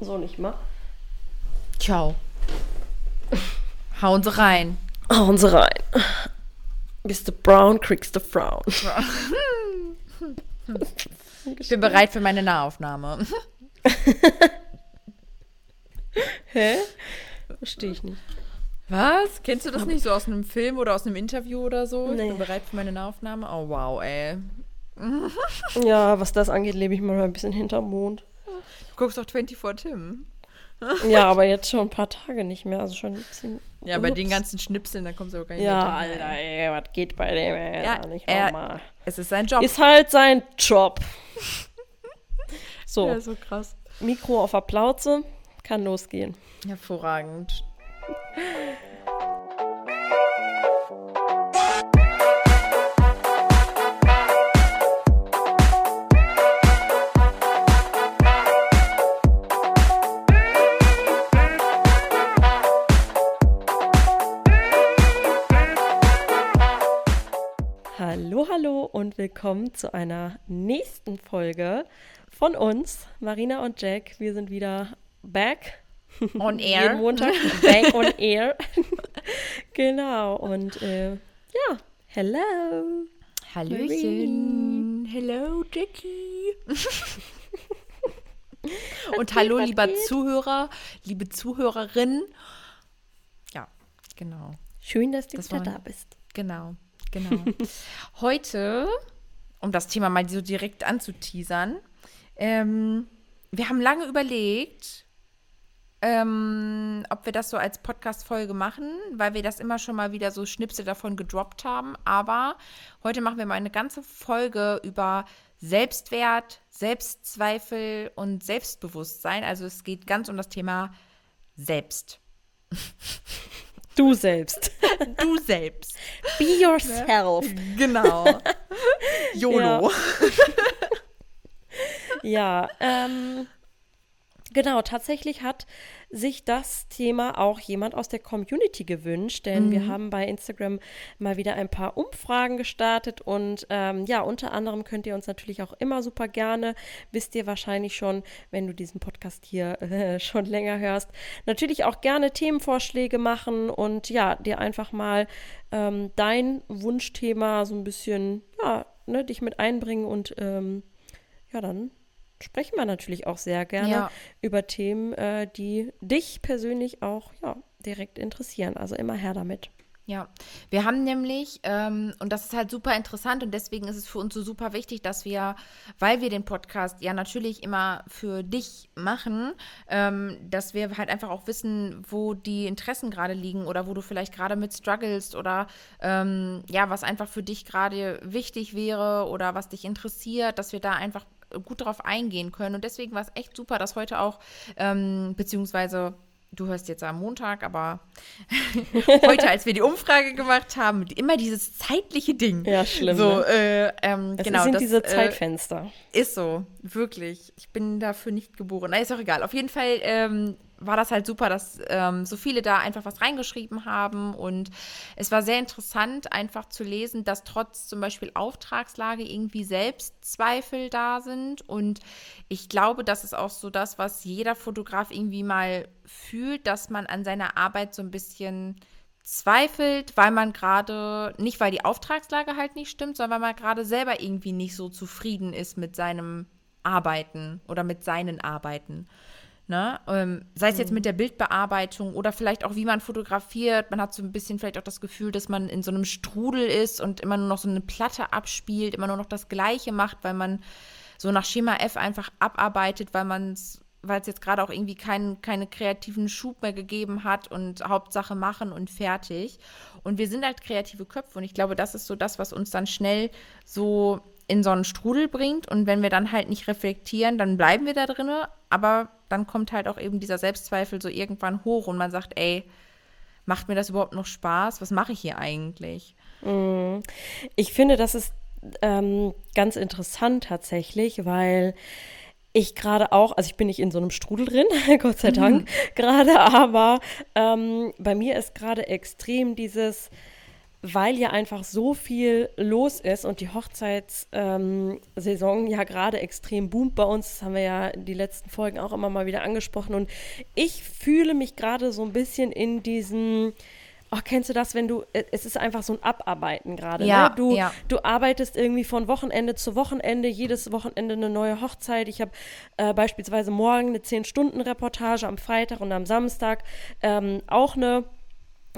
So nicht mal. Ciao. Hauen sie rein. Hauen sie rein. Bist du brown, kriegst du Frauen. Ich bin bereit für meine Nahaufnahme. Hä? Verstehe ich nicht. Was? Kennst du das nicht so aus einem Film oder aus einem Interview oder so? Ich Nee. bin bereit für meine Nahaufnahme. Oh wow, ey. Ja, was das angeht, lebe ich mal ein bisschen hinterm Mond. Du guckst doch 24 Tim. Ja, aber jetzt schon ein paar Tage nicht mehr. Also schon bisschen. Ja, bei den Ups. ganzen Schnipseln, da kommst du auch gar nicht Ja, mehr Alter, dran. ey, was geht bei dem, ey? Ja, nicht er- normal. Es ist sein Job. Ist halt sein Job. So, ja, so krass. Mikro auf der Plauze, kann losgehen. Hervorragend. Willkommen zu einer nächsten Folge von uns, Marina und Jack. Wir sind wieder back. On Jeden air. Montag back on air. genau, und äh, ja, hello. Hallöchen. Hello, Jackie. Und hallo, lieber geht? Zuhörer, liebe Zuhörerin. Ja, genau, Schön, dass du Das wieder war- da bist. genau, genau. Heute, um das Thema mal so direkt anzuteasern, ähm, wir haben lange überlegt, ähm, ob wir das so als Podcast-Folge machen, weil wir das immer schon mal wieder so Schnipsel davon gedroppt haben. Aber heute machen wir mal eine ganze Folge über Selbstwert, Selbstzweifel und Selbstbewusstsein. Also es geht ganz um das Thema Selbst. Du selbst. Du selbst. Be yourself. Genau. YOLO. Ja, ähm, genau, tatsächlich hat sich das Thema auch jemand aus der Community gewünscht, denn wir haben bei Instagram mal wieder ein paar Umfragen gestartet und ähm, ja, unter anderem könnt ihr uns natürlich auch immer super gerne, wisst ihr wahrscheinlich schon, wenn du diesen Podcast hier äh, schon länger hörst, natürlich auch gerne Themenvorschläge machen und ja, dir einfach mal ähm, dein Wunschthema so ein bisschen, ja, ne, dich mit einbringen und ähm, ja, dann sprechen wir natürlich auch sehr gerne Ja. über Themen, äh, die dich persönlich auch ja, direkt interessieren. Also immer her damit. Ja, wir haben nämlich, ähm, und das ist halt super interessant und deswegen ist es für uns so super wichtig, dass wir, weil wir den Podcast ja natürlich immer für dich machen, ähm, dass wir halt einfach auch wissen, wo die Interessen gerade liegen oder wo du vielleicht gerade mit struggles oder ähm, ja, was einfach für dich gerade wichtig wäre oder was dich interessiert, dass wir da einfach gut drauf eingehen können. Und deswegen war es echt super, dass heute auch, ähm, beziehungsweise du hörst jetzt am Montag, aber heute, als wir die Umfrage gemacht haben, immer dieses zeitliche Ding. Ja, schlimm, So, ne? äh, ähm, Es genau. sind das, diese äh, Zeitfenster. ist so, wirklich. Ich bin dafür nicht geboren. Na, ist auch egal. Auf jeden Fall ähm, war das halt super, dass ähm, so viele da einfach was reingeschrieben haben. Und es war sehr interessant, einfach zu lesen, dass trotz zum Beispiel Auftragslage irgendwie Selbstzweifel da sind. Und ich glaube, das ist auch so das, was jeder Fotograf irgendwie mal fühlt, dass man an seiner Arbeit so ein bisschen zweifelt, weil man gerade, nicht weil die Auftragslage halt nicht stimmt, sondern weil man gerade selber irgendwie nicht so zufrieden ist mit seinem Arbeiten oder mit seinen Arbeiten. Ne? Ähm, sei es jetzt mit der Bildbearbeitung oder vielleicht auch, wie man fotografiert. Man hat so ein bisschen vielleicht auch das Gefühl, dass man in so einem Strudel ist und immer nur noch so eine Platte abspielt, immer nur noch das Gleiche macht, weil man so nach Schema F einfach abarbeitet, weil man es, weil es jetzt gerade auch irgendwie keinen keine kreativen Schub mehr gegeben hat und Hauptsache machen und fertig. Und wir sind halt kreative Köpfe und ich glaube, das ist so das, was uns dann schnell so in so einen Strudel bringt. Und wenn wir dann halt nicht reflektieren, dann bleiben wir da drinne. Aber dann kommt halt auch eben dieser Selbstzweifel so irgendwann hoch und man sagt, ey, macht mir das überhaupt noch Spaß? Was mache ich hier eigentlich? Ich finde, das ist ähm, ganz interessant tatsächlich, weil ich gerade auch, also ich bin nicht in so einem Strudel drin, Gott sei Dank, gerade, aber ähm, bei mir ist gerade extrem dieses, weil ja einfach so viel los ist und die Hochzeitssaison ähm, ja gerade extrem boomt bei uns. Das haben wir ja die letzten Folgen auch immer mal wieder angesprochen. Und ich fühle mich gerade so ein bisschen in diesen. Oh, kennst du das, wenn du, äh, es ist einfach so ein Abarbeiten gerade. Ja, ne? du, ja. du arbeitest irgendwie von Wochenende zu Wochenende, jedes Wochenende eine neue Hochzeit. Ich habe äh, beispielsweise morgen eine 10-Stunden-Reportage, am Freitag und am Samstag ähm, auch eine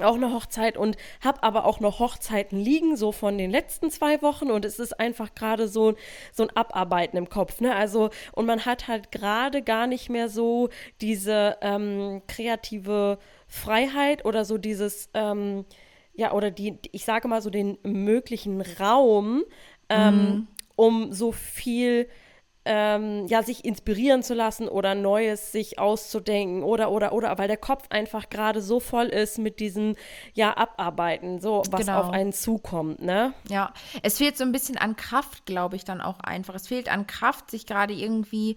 auch eine Hochzeit und habe aber auch noch Hochzeiten liegen, so von den letzten zwei Wochen und es ist einfach gerade so, so ein Abarbeiten im Kopf, ne? Also, und man hat halt gerade gar nicht mehr so diese ähm, kreative Freiheit oder so dieses, ähm, ja, oder die, ich sage mal so den möglichen Raum, ähm, mhm. um so viel ähm, ja, sich inspirieren zu lassen oder Neues sich auszudenken oder, oder, oder, weil der Kopf einfach gerade so voll ist mit diesem, ja, Abarbeiten, so, was genau. auf einen zukommt, ne? Ja, es fehlt so ein bisschen an Kraft, glaube ich, dann auch einfach. Es fehlt an Kraft, sich gerade irgendwie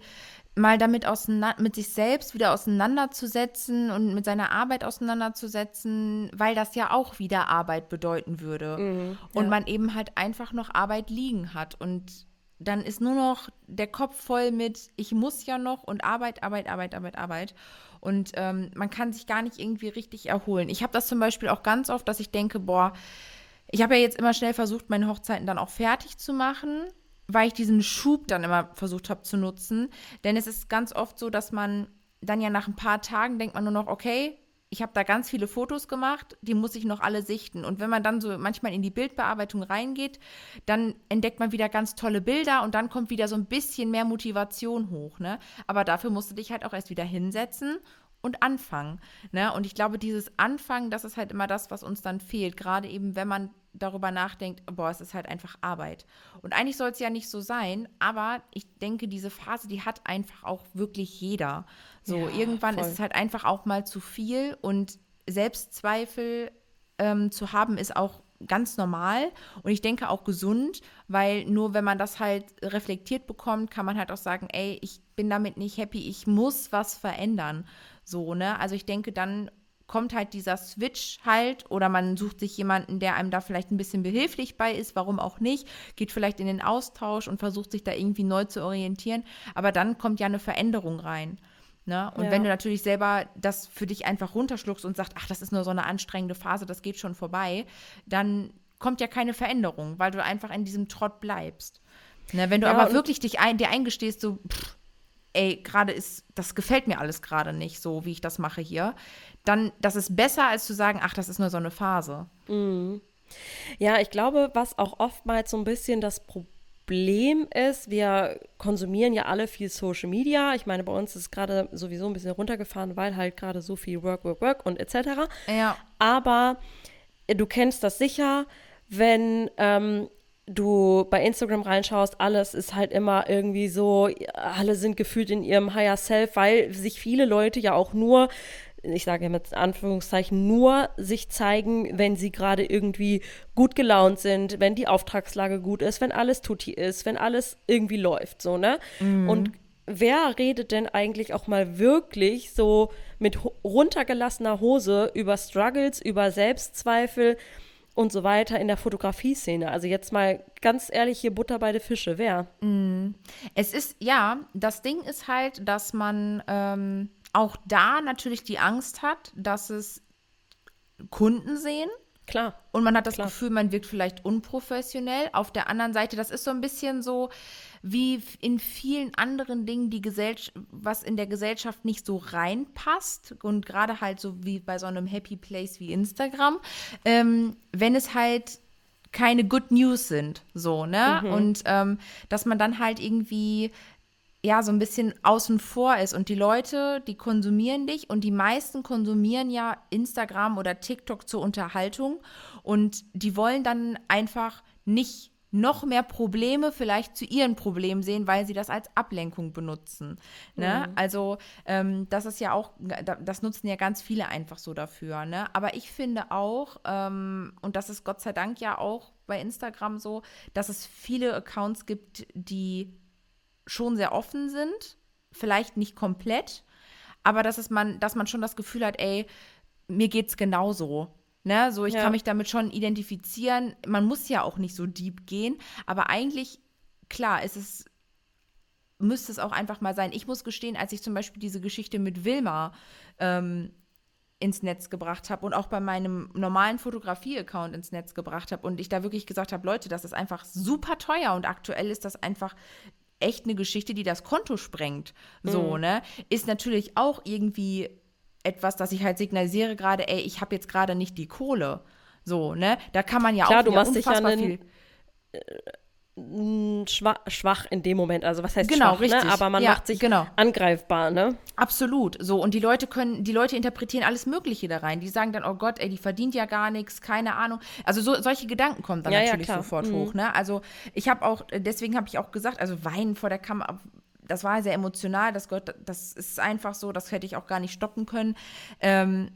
mal damit auseinander, mit sich selbst wieder auseinanderzusetzen und mit seiner Arbeit auseinanderzusetzen, weil das ja auch wieder Arbeit bedeuten würde. Mhm, ja. Und man eben halt einfach noch Arbeit liegen hat. Und dann ist nur noch der Kopf voll mit, ich muss ja noch und Arbeit, Arbeit, Arbeit, Arbeit, Arbeit. Und ähm, man kann sich gar nicht irgendwie richtig erholen. Ich habe das zum Beispiel auch ganz oft, dass ich denke, boah, ich habe ja jetzt immer schnell versucht, meine Hochzeiten dann auch fertig zu machen, weil ich diesen Schub dann immer versucht habe zu nutzen. Denn es ist ganz oft so, dass man dann ja nach ein paar Tagen denkt man nur noch, okay, ich habe da ganz viele Fotos gemacht, die muss ich noch alle sichten. Und wenn man dann so manchmal in die Bildbearbeitung reingeht, dann entdeckt man wieder ganz tolle Bilder und dann kommt wieder so ein bisschen mehr Motivation hoch. Ne? Aber dafür musst du dich halt auch erst wieder hinsetzen und anfangen. Ne? Und ich glaube, dieses Anfangen, das ist halt immer das, was uns dann fehlt. Gerade eben, wenn man darüber nachdenkt, boah, es ist halt einfach Arbeit. Und eigentlich soll es ja nicht so sein, aber ich denke, diese Phase, die hat einfach auch wirklich jeder. So, ja, irgendwann voll. ist es halt einfach auch mal zu viel und Selbstzweifel ähm, zu haben, ist auch ganz normal und ich denke auch gesund, weil nur wenn man das halt reflektiert bekommt, kann man halt auch sagen, ey, ich bin damit nicht happy, ich muss was verändern. So, ne? Also ich denke, dann kommt halt dieser Switch halt oder man sucht sich jemanden, der einem da vielleicht ein bisschen behilflich bei ist, warum auch nicht, geht vielleicht in den Austausch und versucht sich da irgendwie neu zu orientieren, aber dann kommt ja eine Veränderung rein. Ne? Und ja. wenn du natürlich selber das für dich einfach runterschluckst und sagst, ach, das ist nur so eine anstrengende Phase, das geht schon vorbei, dann kommt ja keine Veränderung, weil du einfach in diesem Trott bleibst. Ne? Wenn du ja, aber wirklich dich ein, dir eingestehst, so, pff, ey, gerade ist, das gefällt mir alles gerade nicht, so wie ich das mache hier, dann, das ist besser, als zu sagen, ach, das ist nur so eine Phase. Mhm. Ja, ich glaube, was auch oftmals so ein bisschen das Problem ist, wir konsumieren ja alle viel Social Media. Ich meine, bei uns ist gerade sowieso ein bisschen runtergefahren, weil halt gerade so viel Work, Work, Work und etc. Ja. Aber du kennst das sicher, wenn ähm, du bei Instagram reinschaust, alles ist halt immer irgendwie so, alle sind gefühlt in ihrem Higher Self, weil sich viele Leute ja auch nur ich sage mit Anführungszeichen, nur sich zeigen, wenn sie gerade irgendwie gut gelaunt sind, wenn die Auftragslage gut ist, wenn alles tutti ist, wenn alles irgendwie läuft, so, ne? Mhm. Und wer redet denn eigentlich auch mal wirklich so mit runtergelassener Hose über Struggles, über Selbstzweifel, und so weiter in der Fotografie-Szene. Also jetzt mal ganz ehrlich hier Butter bei den Fische, wer? Mm. Es ist, ja, das Ding ist halt, dass man ähm, auch da natürlich die Angst hat, dass es Kunden sehen. Klar. Und man hat das klar. Gefühl, man wirkt vielleicht unprofessionell. Auf der anderen Seite, das ist so ein bisschen so, wie in vielen anderen Dingen, die Gesellschaft, was in der Gesellschaft nicht so reinpasst und gerade halt so wie bei so einem Happy Place wie Instagram, ähm, wenn es halt keine Good News sind, so, ne? Mhm. Und ähm, dass man dann halt irgendwie ja so ein bisschen außen vor ist und die Leute, die konsumieren dich und die meisten konsumieren ja Instagram oder TikTok zur Unterhaltung und die wollen dann einfach nicht noch mehr Probleme vielleicht zu ihren Problemen sehen, weil sie das als Ablenkung benutzen. Ne? Mhm. Also ähm, das ist ja auch, das nutzen ja ganz viele einfach so dafür. Ne? Aber ich finde auch, ähm, und das ist Gott sei Dank ja auch bei Instagram so, dass es viele Accounts gibt, die schon sehr offen sind, vielleicht nicht komplett, aber dass es man, dass man schon das Gefühl hat, ey, mir geht's genauso. Ne? So, ich Ja. kann mich damit schon identifizieren. Man muss ja auch nicht so deep gehen, aber eigentlich, klar, ist es müsste es auch einfach mal sein. Ich muss gestehen, als ich zum Beispiel diese Geschichte mit Wilma ähm, ins Netz gebracht habe und auch bei meinem normalen Fotografie-Account ins Netz gebracht habe und ich da wirklich gesagt habe, Leute, das ist einfach super teuer und aktuell ist das einfach echt eine Geschichte, die das Konto sprengt. So, ne? Ist natürlich auch irgendwie etwas, dass ich halt signalisiere gerade, ey, ich habe jetzt gerade nicht die Kohle. So, ne? Da kann man ja Klar, auch du machst dich ja einen- viel. Schwach, schwach in dem Moment. Also was heißt Genau, schwach, richtig. ne? Aber man Ja, macht sich genau. angreifbar, ne? Absolut. So, und die Leute können, die Leute interpretieren alles Mögliche da rein. Die sagen dann, oh Gott, ey, die verdient ja gar nichts, keine Ahnung. Also so, solche Gedanken kommen dann Ja, ja, natürlich klar. sofort Mhm. hoch. Ne? Also ich habe auch, deswegen habe ich auch gesagt, also Weinen vor der Kamera, das war sehr emotional, das gehört, das ist einfach so, das hätte ich auch gar nicht stoppen können. Ähm,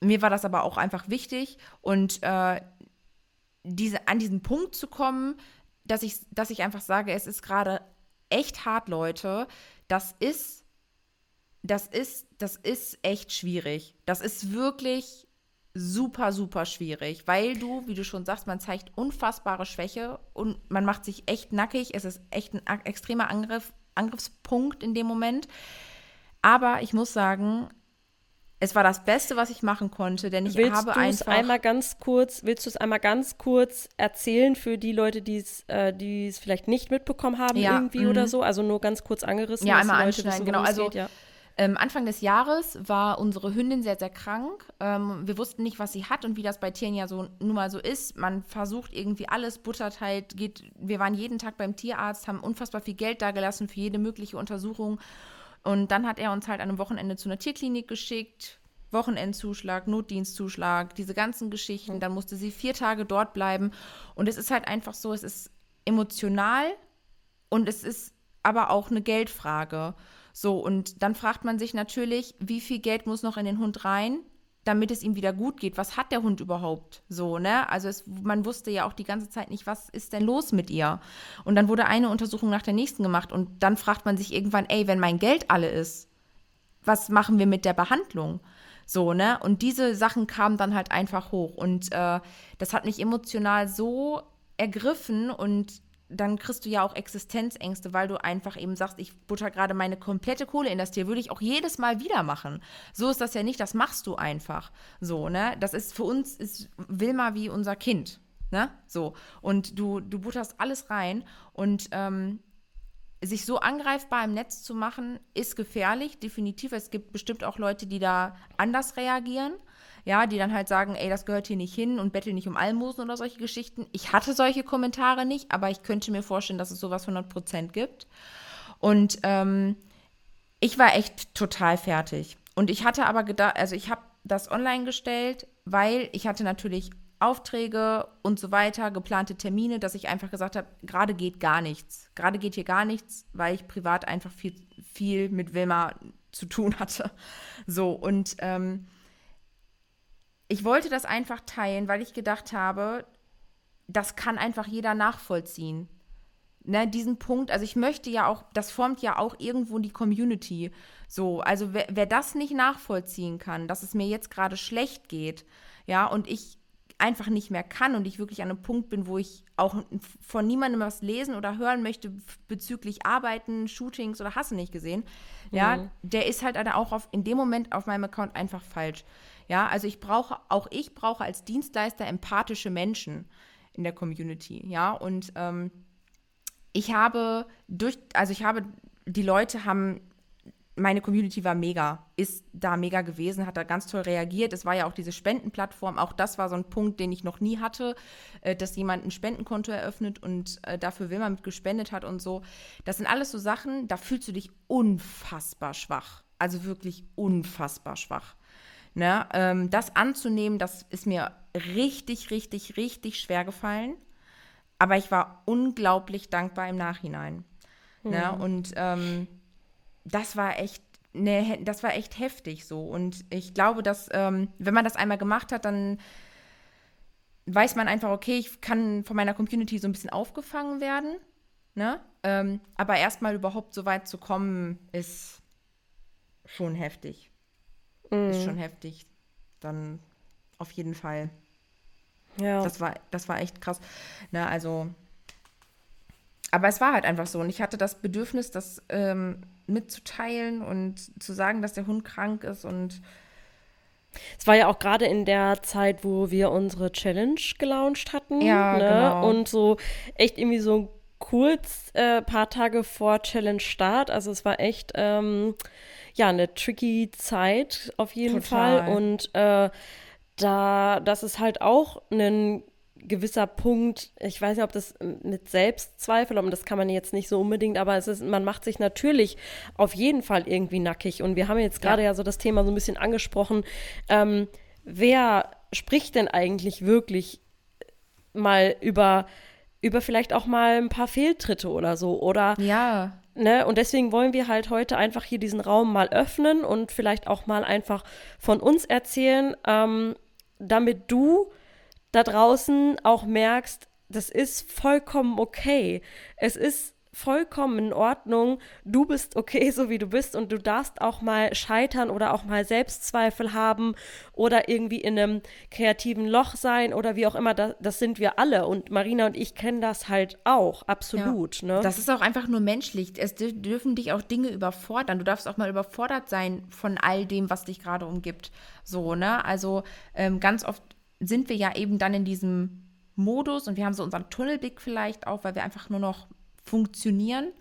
mir war das aber auch einfach wichtig und äh, diese, an diesen Punkt zu kommen, dass ich, dass ich einfach sage, es ist gerade echt hart, Leute. Das ist, das ist, das ist echt schwierig. Das ist wirklich super, super schwierig, weil du, wie du schon sagst, man zeigt unfassbare Schwäche und man macht sich echt nackig. Es ist echt ein extremer Angriff, Angriffspunkt in dem Moment. Aber ich muss sagen, es war das Beste, was ich machen konnte, denn ich Willst habe einfach einmal ganz kurz, willst du es einmal ganz kurz erzählen für die Leute, die es, äh, die es vielleicht nicht mitbekommen haben Ja, irgendwie mhm. oder so? Also nur ganz kurz angerissen. Ja, einmal anschneiden, wissen, genau. Also geht, ja. ähm, Anfang des Jahres war unsere Hündin sehr, sehr krank. Ähm, wir wussten nicht, was sie hat und wie das bei Tieren ja so nun mal so ist. Man versucht irgendwie alles, buttert halt, geht. Wir waren jeden Tag beim Tierarzt, haben unfassbar viel Geld dagelassen für jede mögliche Untersuchung. Und dann hat er uns halt an einem Wochenende zu einer Tierklinik geschickt. Wochenendzuschlag, Notdienstzuschlag, diese ganzen Geschichten. Dann musste sie vier Tage dort bleiben. Und es ist halt einfach so, es ist emotional und es ist aber auch eine Geldfrage. So, und dann fragt man sich natürlich, wie viel Geld muss noch in den Hund rein, damit es ihm wieder gut geht? Was hat der Hund überhaupt? So, ne? Also es, man wusste ja auch die ganze Zeit nicht, was ist denn los mit ihr? Und dann wurde eine Untersuchung nach der nächsten gemacht und dann fragt man sich irgendwann, ey, wenn mein Geld alle ist, was machen wir mit der Behandlung? So, ne? Und diese Sachen kamen dann halt einfach hoch. Und äh, das hat mich emotional so ergriffen und dann kriegst du ja auch Existenzängste, weil du einfach eben sagst, ich butter gerade meine komplette Kohle in das Tier, würde ich auch jedes Mal wieder machen. So ist das ja nicht, das machst du einfach. So, ne? Das ist für uns ist Wilma wie unser Kind. Ne? So. Und du, du butterst alles rein und ähm, sich so angreifbar im Netz zu machen, ist gefährlich, definitiv. Es gibt bestimmt auch Leute, die da anders reagieren. Ja, die dann halt sagen, ey, das gehört hier nicht hin und betteln nicht um Almosen oder solche Geschichten. Ich hatte solche Kommentare nicht, aber ich könnte mir vorstellen, dass es sowas 100% gibt. Und ähm, ich war echt total fertig. Und ich hatte aber gedacht, also ich habe das online gestellt, weil ich hatte natürlich Aufträge und so weiter, geplante Termine, dass ich einfach gesagt habe, gerade geht gar nichts. Gerade geht hier gar nichts, weil ich privat einfach viel, viel mit Wilma zu tun hatte. So, und ähm, ich wollte das einfach teilen, weil ich gedacht habe, das kann einfach jeder nachvollziehen. Ne, diesen Punkt, also ich möchte ja auch, das formt ja auch irgendwo die Community. So, also wer, wer das nicht nachvollziehen kann, dass es mir jetzt gerade schlecht geht, ja, und ich einfach nicht mehr kann und ich wirklich an einem Punkt bin, wo ich auch von niemandem was lesen oder hören möchte bezüglich Arbeiten, Shootings oder Hasse nicht gesehen, ja, Mhm. der ist halt dann auch auf, in dem Moment auf meinem Account einfach falsch. Ja, also ich brauche, auch ich brauche als Dienstleister empathische Menschen in der Community, ja, und ähm, ich habe durch, also ich habe, die Leute haben, meine Community war mega, ist da mega gewesen, hat da ganz toll reagiert. Es war ja auch diese Spendenplattform, auch das war so ein Punkt, den ich noch nie hatte, äh, dass jemand ein Spendenkonto eröffnet und äh, dafür Wilma mit gespendet hat und so. Das sind alles so Sachen, da fühlst du dich unfassbar schwach. Also wirklich unfassbar schwach. Ne? Ähm, das anzunehmen, das ist mir richtig, richtig, richtig schwer gefallen. Aber ich war unglaublich dankbar im Nachhinein. Ne? Und ähm, das war echt, ne, das war echt heftig so. Und ich glaube, dass, ähm, wenn man das einmal gemacht hat, dann weiß man einfach, okay, ich kann von meiner Community so ein bisschen aufgefangen werden. Ne? Ähm, aber erstmal überhaupt so weit zu kommen, ist schon heftig. Ist schon heftig. Dann auf jeden Fall. Ja. Das war, das war echt krass. Na, ne, also, aber es war halt einfach so. Und ich hatte das Bedürfnis, das ähm, mitzuteilen und zu sagen, dass der Hund krank ist und es war ja auch gerade in der Zeit, wo wir unsere Challenge gelauncht hatten. Ja, ne? genau. Und so echt irgendwie so kurz, äh, paar Tage vor Challenge Start. Also es war echt, ähm, ja, eine tricky Zeit auf jeden Total. Fall. Und äh, da, das ist halt auch ein gewisser Punkt, ich weiß nicht, ob das mit Selbstzweifel, und das kann man jetzt nicht so unbedingt, aber es ist, man macht sich natürlich auf jeden Fall irgendwie nackig. Und wir haben jetzt gerade ja. ja. so das Thema so ein bisschen angesprochen. Ähm, wer spricht denn eigentlich wirklich mal über, über vielleicht auch mal ein paar Fehltritte oder so? Oder ja. Ne, und deswegen wollen wir halt heute einfach hier diesen Raum mal öffnen und vielleicht auch mal einfach von uns erzählen, ähm, damit du da draußen auch merkst, das ist vollkommen okay. Es ist vollkommen in Ordnung. Du bist okay, so wie du bist und du darfst auch mal scheitern oder auch mal Selbstzweifel haben oder irgendwie in einem kreativen Loch sein oder wie auch immer. Das, das sind wir alle und Marina und ich kennen das halt auch, absolut. Ja, ne? Das ist auch einfach nur menschlich. Es dürfen dich auch Dinge überfordern. Du darfst auch mal überfordert sein von all dem, was dich gerade umgibt. So, ne? Also ähm, ganz oft sind wir ja eben dann in diesem Modus und wir haben so unseren Tunnelblick vielleicht auch, weil wir einfach nur noch funktionieren.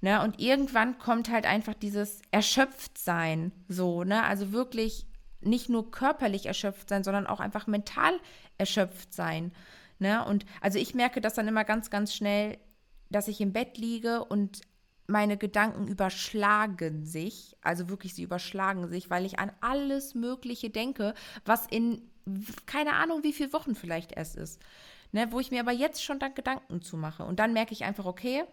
Ne? Und irgendwann kommt halt einfach dieses Erschöpftsein so, ne? Also wirklich nicht nur körperlich erschöpft sein, sondern auch einfach mental erschöpft sein. Ne? Und also ich merke das dann immer ganz, ganz schnell, dass ich im Bett liege und meine Gedanken überschlagen sich, also wirklich sie überschlagen sich, weil ich an alles Mögliche denke, was in keine Ahnung, wie viele Wochen vielleicht erst ist. Ne, wo ich mir aber jetzt schon dann Gedanken zu mache. Und dann merke ich einfach, okay,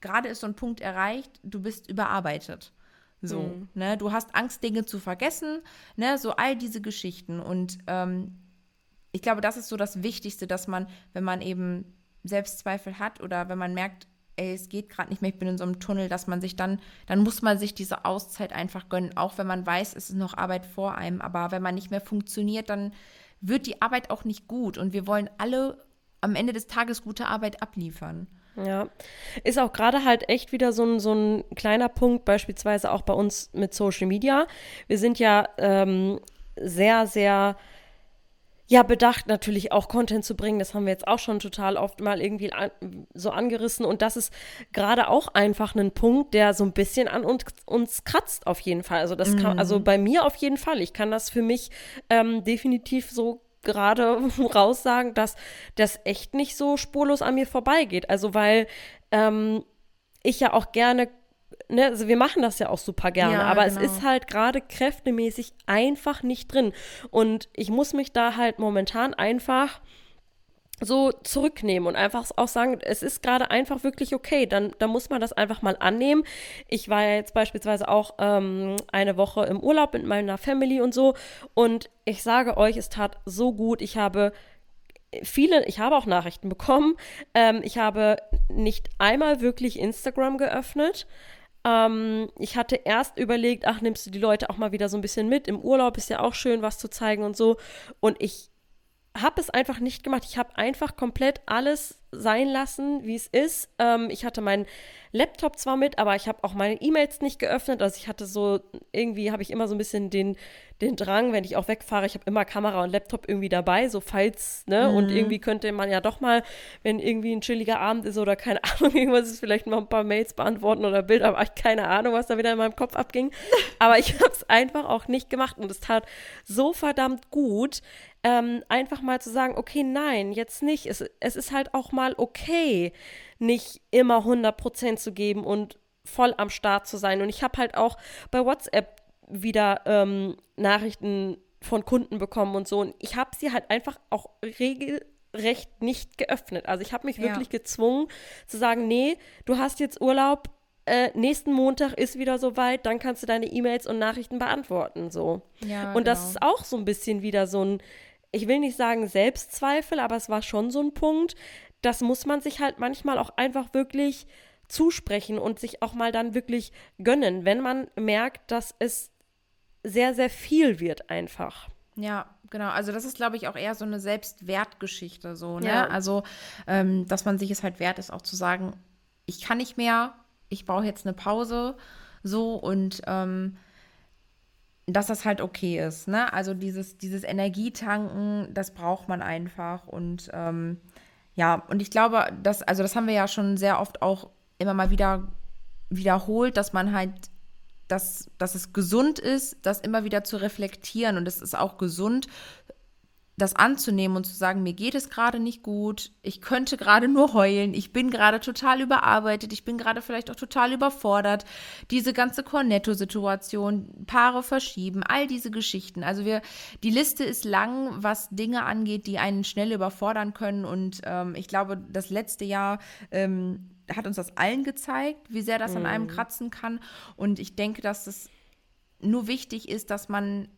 gerade ist so ein Punkt erreicht, du bist überarbeitet. So, mhm. ne, du hast Angst, Dinge zu vergessen, ne, so all diese Geschichten. Und ähm, ich glaube, das ist so das Wichtigste, dass man, wenn man eben Selbstzweifel hat oder wenn man merkt, ey, es geht gerade nicht mehr, ich bin in so einem Tunnel, dass man sich dann, dann muss man sich diese Auszeit einfach gönnen, auch wenn man weiß, es ist noch Arbeit vor einem. Aber wenn man nicht mehr funktioniert, dann wird die Arbeit auch nicht gut. Und wir wollen alle am Ende des Tages gute Arbeit abliefern. Ja, ist auch gerade halt echt wieder so ein, so ein kleiner Punkt, beispielsweise auch bei uns mit Social Media. Wir sind ja ähm, sehr, sehr ja, bedacht natürlich auch Content zu bringen. Das haben wir jetzt auch schon total oft mal irgendwie an, so angerissen. Und das ist gerade auch einfach ein Punkt, der so ein bisschen an uns, uns kratzt, auf jeden Fall. Also, das kann, also mhm. bei mir auf jeden Fall. Ich kann das für mich ähm, definitiv so gerade raussagen, dass das echt nicht so spurlos an mir vorbeigeht. Also, weil ähm, ich ja auch gerne ne, also wir machen das ja auch super gerne, ja, aber genau. es ist halt gerade kräftemäßig einfach nicht drin. Und ich muss mich da halt momentan einfach so zurücknehmen und einfach auch sagen, es ist gerade einfach wirklich okay, dann, dann muss man das einfach mal annehmen. Ich war ja jetzt beispielsweise auch ähm, eine Woche im Urlaub mit meiner Family und so und ich sage euch, es tat so gut. Ich habe viele, ich habe auch Nachrichten bekommen. Ähm, ich habe nicht einmal wirklich Instagram geöffnet. Ähm, ich hatte erst überlegt, ach, nimmst du die Leute auch mal wieder so ein bisschen mit? Im Urlaub ist ja auch schön, was zu zeigen und so. Und ich habe es einfach nicht gemacht. Ich habe einfach komplett alles sein lassen, wie es ist. Ähm, ich hatte meinen Laptop zwar mit, aber ich habe auch meine E-Mails nicht geöffnet. Also ich hatte so, irgendwie habe ich immer so ein bisschen den, den Drang, wenn ich auch wegfahre, ich habe immer Kamera und Laptop irgendwie dabei, so falls, ne? Mhm. Und irgendwie könnte man ja doch mal, wenn irgendwie ein chilliger Abend ist oder keine Ahnung, irgendwas ist, vielleicht mal ein paar Mails beantworten oder Bilder, aber ich keine Ahnung, was da wieder in meinem Kopf abging. aber ich habe es einfach auch nicht gemacht und es tat so verdammt gut, ähm, einfach mal zu sagen, okay, nein, jetzt nicht. Es, es ist halt auch mal okay, nicht immer 100% zu geben und voll am Start zu sein. Und ich habe halt auch bei WhatsApp wieder ähm, Nachrichten von Kunden bekommen und so. Und ich habe sie halt einfach auch regelrecht nicht geöffnet. Also ich habe mich wirklich ja. gezwungen zu sagen, nee, du hast jetzt Urlaub, äh, nächsten Montag ist wieder soweit, dann kannst du deine E-Mails und Nachrichten beantworten. So. Ja, und genau. das ist auch so ein bisschen wieder so ein, ich will nicht sagen Selbstzweifel, aber es war schon so ein Punkt, das muss man sich halt manchmal auch einfach wirklich zusprechen und sich auch mal dann wirklich gönnen, wenn man merkt, dass es sehr, sehr viel wird einfach. Ja, genau. Also das ist, glaube ich, auch eher so eine Selbstwertgeschichte, so, ne? Ja. Also, ähm, dass man sich es halt wert ist, auch zu sagen, ich kann nicht mehr, ich brauche jetzt eine Pause, so und ähm, dass das halt okay ist, ne? Also dieses, dieses Energietanken, das braucht man einfach und ähm, ja, und ich glaube, dass, also das haben wir ja schon sehr oft auch immer mal wieder wiederholt, dass man halt dass, dass es gesund ist, das immer wieder zu reflektieren. Und es ist auch gesund, das anzunehmen und zu sagen, mir geht es gerade nicht gut, ich könnte gerade nur heulen, ich bin gerade total überarbeitet, ich bin gerade vielleicht auch total überfordert. Diese ganze Cornetto-Situation, Paare verschieben, all diese Geschichten. Also wir, die Liste ist lang, was Dinge angeht, die einen schnell überfordern können. Und ähm, ich glaube, das letzte Jahr ähm, hat uns das allen gezeigt, wie sehr das an einem kratzen kann. Und ich denke, dass es nur wichtig ist, dass man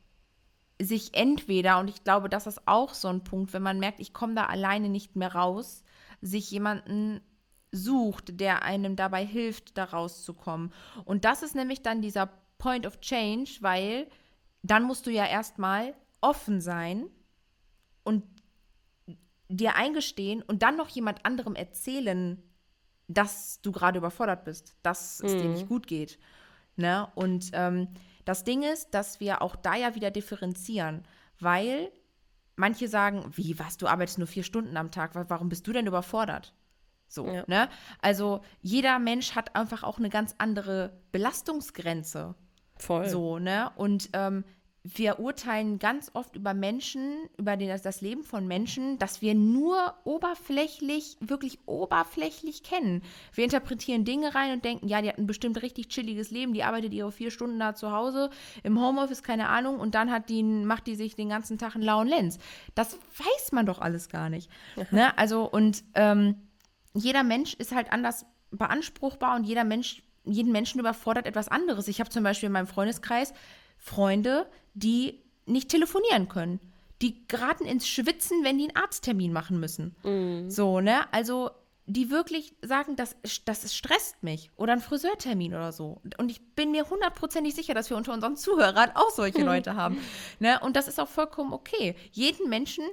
sich entweder, und ich glaube, das ist auch so ein Punkt, wenn man merkt, ich komme da alleine nicht mehr raus, sich jemanden sucht, der einem dabei hilft, da rauszukommen. Und das ist nämlich dann dieser Point of Change, weil dann musst du ja erstmal offen sein und dir eingestehen und dann noch jemand anderem erzählen, dass du gerade überfordert bist, dass es dir nicht gut geht. Ne? Und ähm, das Ding ist, dass wir auch da ja wieder differenzieren, weil manche sagen, wie, was, du arbeitest nur vier Stunden am Tag, warum bist du denn überfordert? So, Ja. ne? Also jeder Mensch hat einfach auch eine ganz andere Belastungsgrenze. Voll. So, ne? Und ähm, wir urteilen ganz oft über Menschen, über den, das Leben von Menschen, das wir nur oberflächlich, wirklich oberflächlich kennen. Wir interpretieren Dinge rein und denken, ja, die hat ein bestimmt richtig chilliges Leben, die arbeitet ihre vier Stunden da zu Hause, im Homeoffice, keine Ahnung, und dann hat die, macht die sich den ganzen Tag einen lauen Lenz. Das weiß man doch alles gar nicht. ne? Also, und ähm, jeder Mensch ist halt anders beanspruchbar und jeder Mensch, jeden Menschen überfordert etwas anderes. Ich habe zum Beispiel in meinem Freundeskreis Freunde, die nicht telefonieren können. Die geraten ins Schwitzen, wenn die einen Arzttermin machen müssen. So, ne? Also, die wirklich sagen, das, das stresst mich. Oder ein Friseurtermin oder so. Und ich bin mir hundertprozentig sicher, dass wir unter unseren Zuhörern auch solche Leute haben. Ne? Und das ist auch vollkommen okay. Jeden Menschen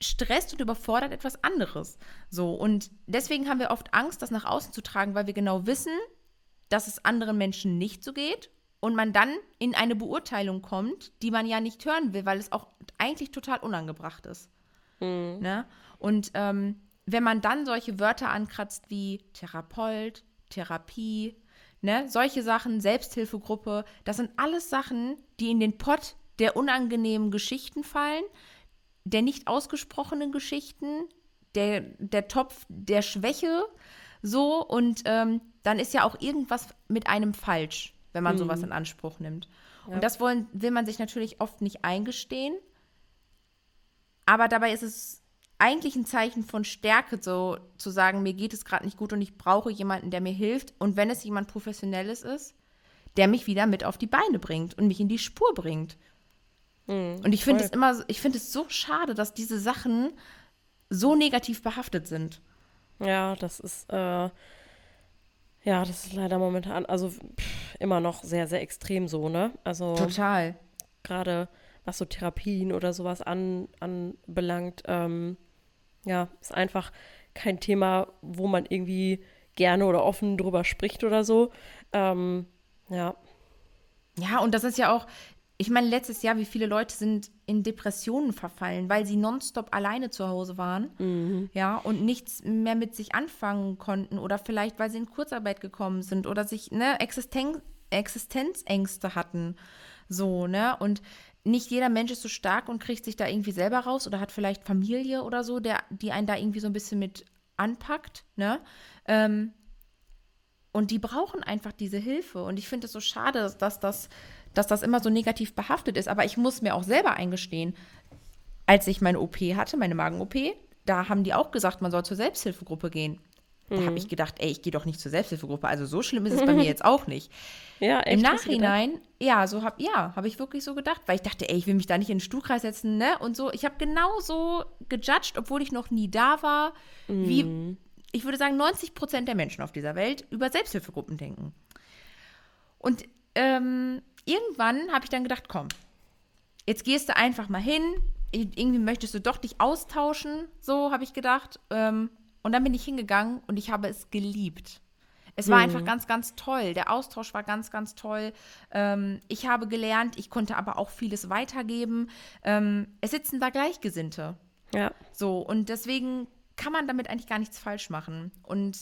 stresst und überfordert etwas anderes. So, und deswegen haben wir oft Angst, das nach außen zu tragen, weil wir genau wissen, dass es anderen Menschen nicht so geht und man dann in eine Beurteilung kommt, die man ja nicht hören will, weil es auch eigentlich total unangebracht ist. Ne? Und ähm, wenn man dann solche Wörter ankratzt wie Therapeut, Therapie, ne, solche Sachen, Selbsthilfegruppe, das sind alles Sachen, die in den Pott der unangenehmen Geschichten fallen, der nicht ausgesprochenen Geschichten, der, der Topf der Schwäche, so und ähm, dann ist ja auch irgendwas mit einem falsch, wenn man sowas in Anspruch nimmt. Und das wollen, will man sich natürlich oft nicht eingestehen, aber dabei ist es eigentlich ein Zeichen von Stärke, so zu sagen, mir geht es gerade nicht gut und ich brauche jemanden, der mir hilft. Und wenn es jemand Professionelles ist, der mich wieder mit auf die Beine bringt und mich in die Spur bringt. und ich finde es immer, ich finde es so schade, dass diese Sachen so negativ behaftet sind. Ja, das ist, äh, ja, das ist leider momentan, also pff, immer noch sehr, sehr extrem so, ne? Also Total. gerade was so Therapien oder sowas an, anbelangt, ähm, ja, ist einfach kein Thema, wo man irgendwie gerne oder offen drüber spricht oder so. Ähm, ja, Ja, und das ist ja auch, ich meine, letztes Jahr, wie viele Leute sind in Depressionen verfallen, weil sie nonstop alleine zu Hause waren, ja, und nichts mehr mit sich anfangen konnten oder vielleicht, weil sie in Kurzarbeit gekommen sind oder sich, ne, Existen Existenzängste hatten, so, ne, und nicht jeder Mensch ist so stark und kriegt sich da irgendwie selber raus oder hat vielleicht Familie oder so, der, die einen da irgendwie so ein bisschen mit anpackt, ne, ähm, und die brauchen einfach diese Hilfe. Und ich finde es so schade, dass das, dass das immer so negativ behaftet ist. Aber ich muss mir auch selber eingestehen, als ich meine OP hatte, meine Magen-OP, da haben die auch gesagt, man soll zur Selbsthilfegruppe gehen. Da habe ich gedacht, ey, ich gehe doch nicht zur Selbsthilfegruppe. Also so schlimm ist es bei mir jetzt auch nicht. ja, echt. Im? Nachhinein, ja, so hab, ja, habe ich wirklich so gedacht, weil ich dachte, ey, ich will mich da nicht in den Stuhlkreis setzen, ne? Und so, ich habe genauso gejudged, obwohl ich noch nie da war, wie, ich würde sagen, 90 Prozent der Menschen auf dieser Welt über Selbsthilfegruppen denken. Und ähm, irgendwann habe ich dann gedacht, komm, jetzt gehst du einfach mal hin. Irgendwie möchtest du doch dich austauschen, so habe ich gedacht. Ähm, und dann bin ich hingegangen und ich habe es geliebt. Es war mhm. einfach ganz, ganz toll. Der Austausch war ganz, ganz toll. Ähm, ich habe gelernt, ich konnte aber auch vieles weitergeben. Ähm, es sitzen da Gleichgesinnte. Ja. So, und deswegen kann man damit eigentlich gar nichts falsch machen. Und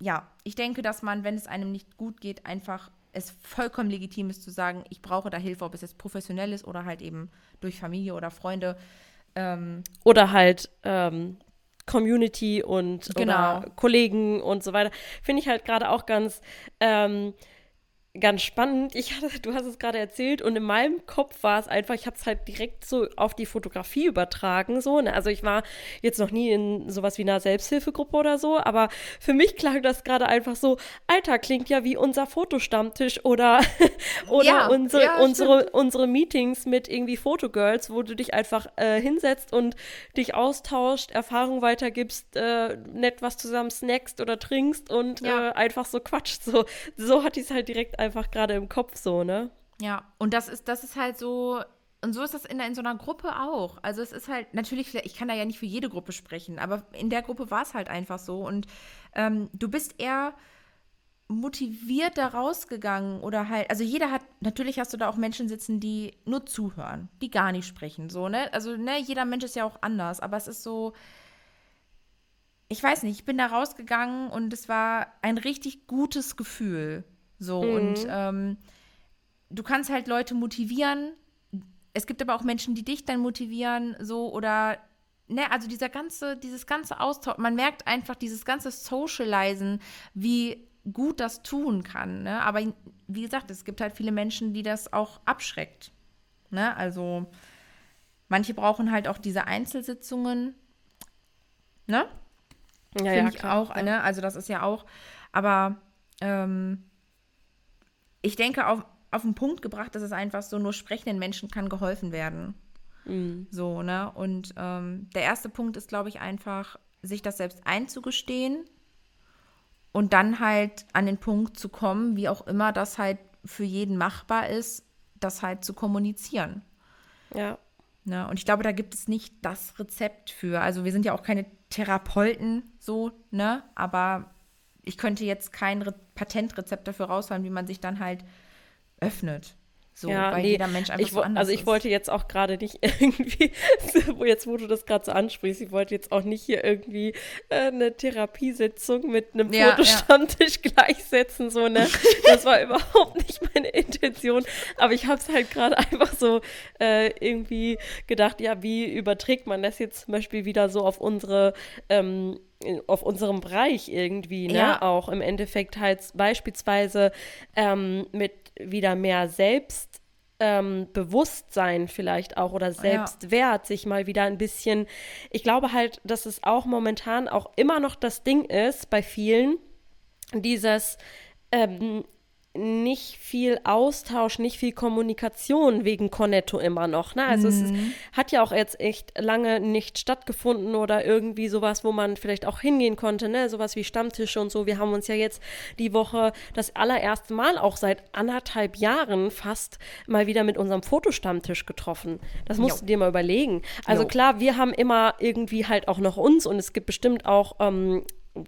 ja, ich denke, dass man, wenn es einem nicht gut geht, einfach es vollkommen legitim ist zu sagen, ich brauche da Hilfe, ob es jetzt professionell ist oder halt eben durch Familie oder Freunde. Ähm, oder halt ähm, Community und genau. Kollegen und so weiter. Finde ich halt gerade auch ganz ähm, ganz spannend. Ich hatte, du hast es gerade erzählt und in meinem Kopf war es einfach, ich habe es halt direkt so auf die Fotografie übertragen. So, ne? Also ich war jetzt noch nie in sowas wie einer Selbsthilfegruppe oder so, aber für mich klang das gerade einfach so, Alter, klingt ja wie unser Fotostammtisch oder, oder ja, unsere, ja, unsere, unsere Meetings mit irgendwie Fotogirls, wo du dich einfach äh, hinsetzt und dich austauscht, Erfahrung weitergibst, äh, nett was zusammen snackst oder trinkst und ja. äh, einfach so quatscht. So, so hat die es halt direkt einfach gerade im Kopf so, ne? Ja, und das ist, das ist halt so, und so ist das in, in so einer Gruppe auch. Also es ist halt, natürlich, ich kann da ja nicht für jede Gruppe sprechen, aber in der Gruppe war es halt einfach so. Und ähm, du bist eher motiviert da rausgegangen oder halt, also jeder hat, natürlich hast du da auch Menschen sitzen, die nur zuhören, die gar nicht sprechen, so, ne? Also, ne, jeder Mensch ist ja auch anders, aber es ist so, ich weiß nicht, ich bin da rausgegangen und es war ein richtig gutes Gefühl. So, mhm. und ähm, du kannst halt Leute motivieren. Es gibt aber auch Menschen, die dich dann motivieren, so oder ne, also dieser ganze, dieses ganze Austausch, man merkt einfach dieses ganze Socializen, wie gut das tun kann. Ne? Aber wie gesagt, es gibt halt viele Menschen, die das auch abschreckt. Ne? Also manche brauchen halt auch diese Einzelsitzungen. Ne? Ja, Finde ja, ich klar, auch, ja. ne? Also das ist ja auch, aber ähm, ich denke, auf, auf den Punkt gebracht, dass es einfach so, nur sprechenden Menschen kann geholfen werden. Mhm. So, ne? Und ähm, der erste Punkt ist, glaube ich, einfach, sich das selbst einzugestehen und dann halt an den Punkt zu kommen, wie auch immer das halt für jeden machbar ist, das halt zu kommunizieren. Ja. Ne? Und ich glaube, da gibt es nicht das Rezept für. Also wir sind ja auch keine Therapeuten so, ne? Aber ich könnte jetzt kein Re Patentrezept dafür rausholen, wie man sich dann halt öffnet. So, ja, weil nee, jeder Mensch einfach ich, so anders Also ich ist. wollte jetzt auch gerade nicht irgendwie, wo jetzt wo du das gerade so ansprichst, ich wollte jetzt auch nicht hier irgendwie äh, eine Therapiesitzung mit einem ja, Fotostammtisch ja. gleichsetzen, so, ne? Das war überhaupt nicht meine Intention. Aber ich habe es halt gerade einfach so äh, irgendwie gedacht, ja, wie überträgt man das jetzt zum Beispiel wieder so auf unsere ähm, auf unserem Bereich irgendwie, ne? Ja. Auch im Endeffekt halt beispielsweise ähm, mit wieder mehr Selbstbewusstsein ähm, vielleicht auch oder Selbstwert, ja. sich mal wieder ein bisschen. Ich glaube halt, dass es auch momentan auch immer noch das Ding ist bei vielen, dieses ähm, nicht viel Austausch, nicht viel Kommunikation wegen Cornetto immer noch. Ne? Also mhm. es ist, mhm. hat ja auch jetzt echt lange nicht stattgefunden oder irgendwie sowas, wo man vielleicht auch hingehen konnte, ne? Sowas wie Stammtische und so. Wir haben uns ja jetzt die Woche das allererste Mal auch seit anderthalb Jahren fast mal wieder mit unserem Fotostammtisch getroffen. Das musst jo. du dir mal überlegen. Also jo. klar, wir haben immer irgendwie halt auch noch uns und es gibt bestimmt auch ähm,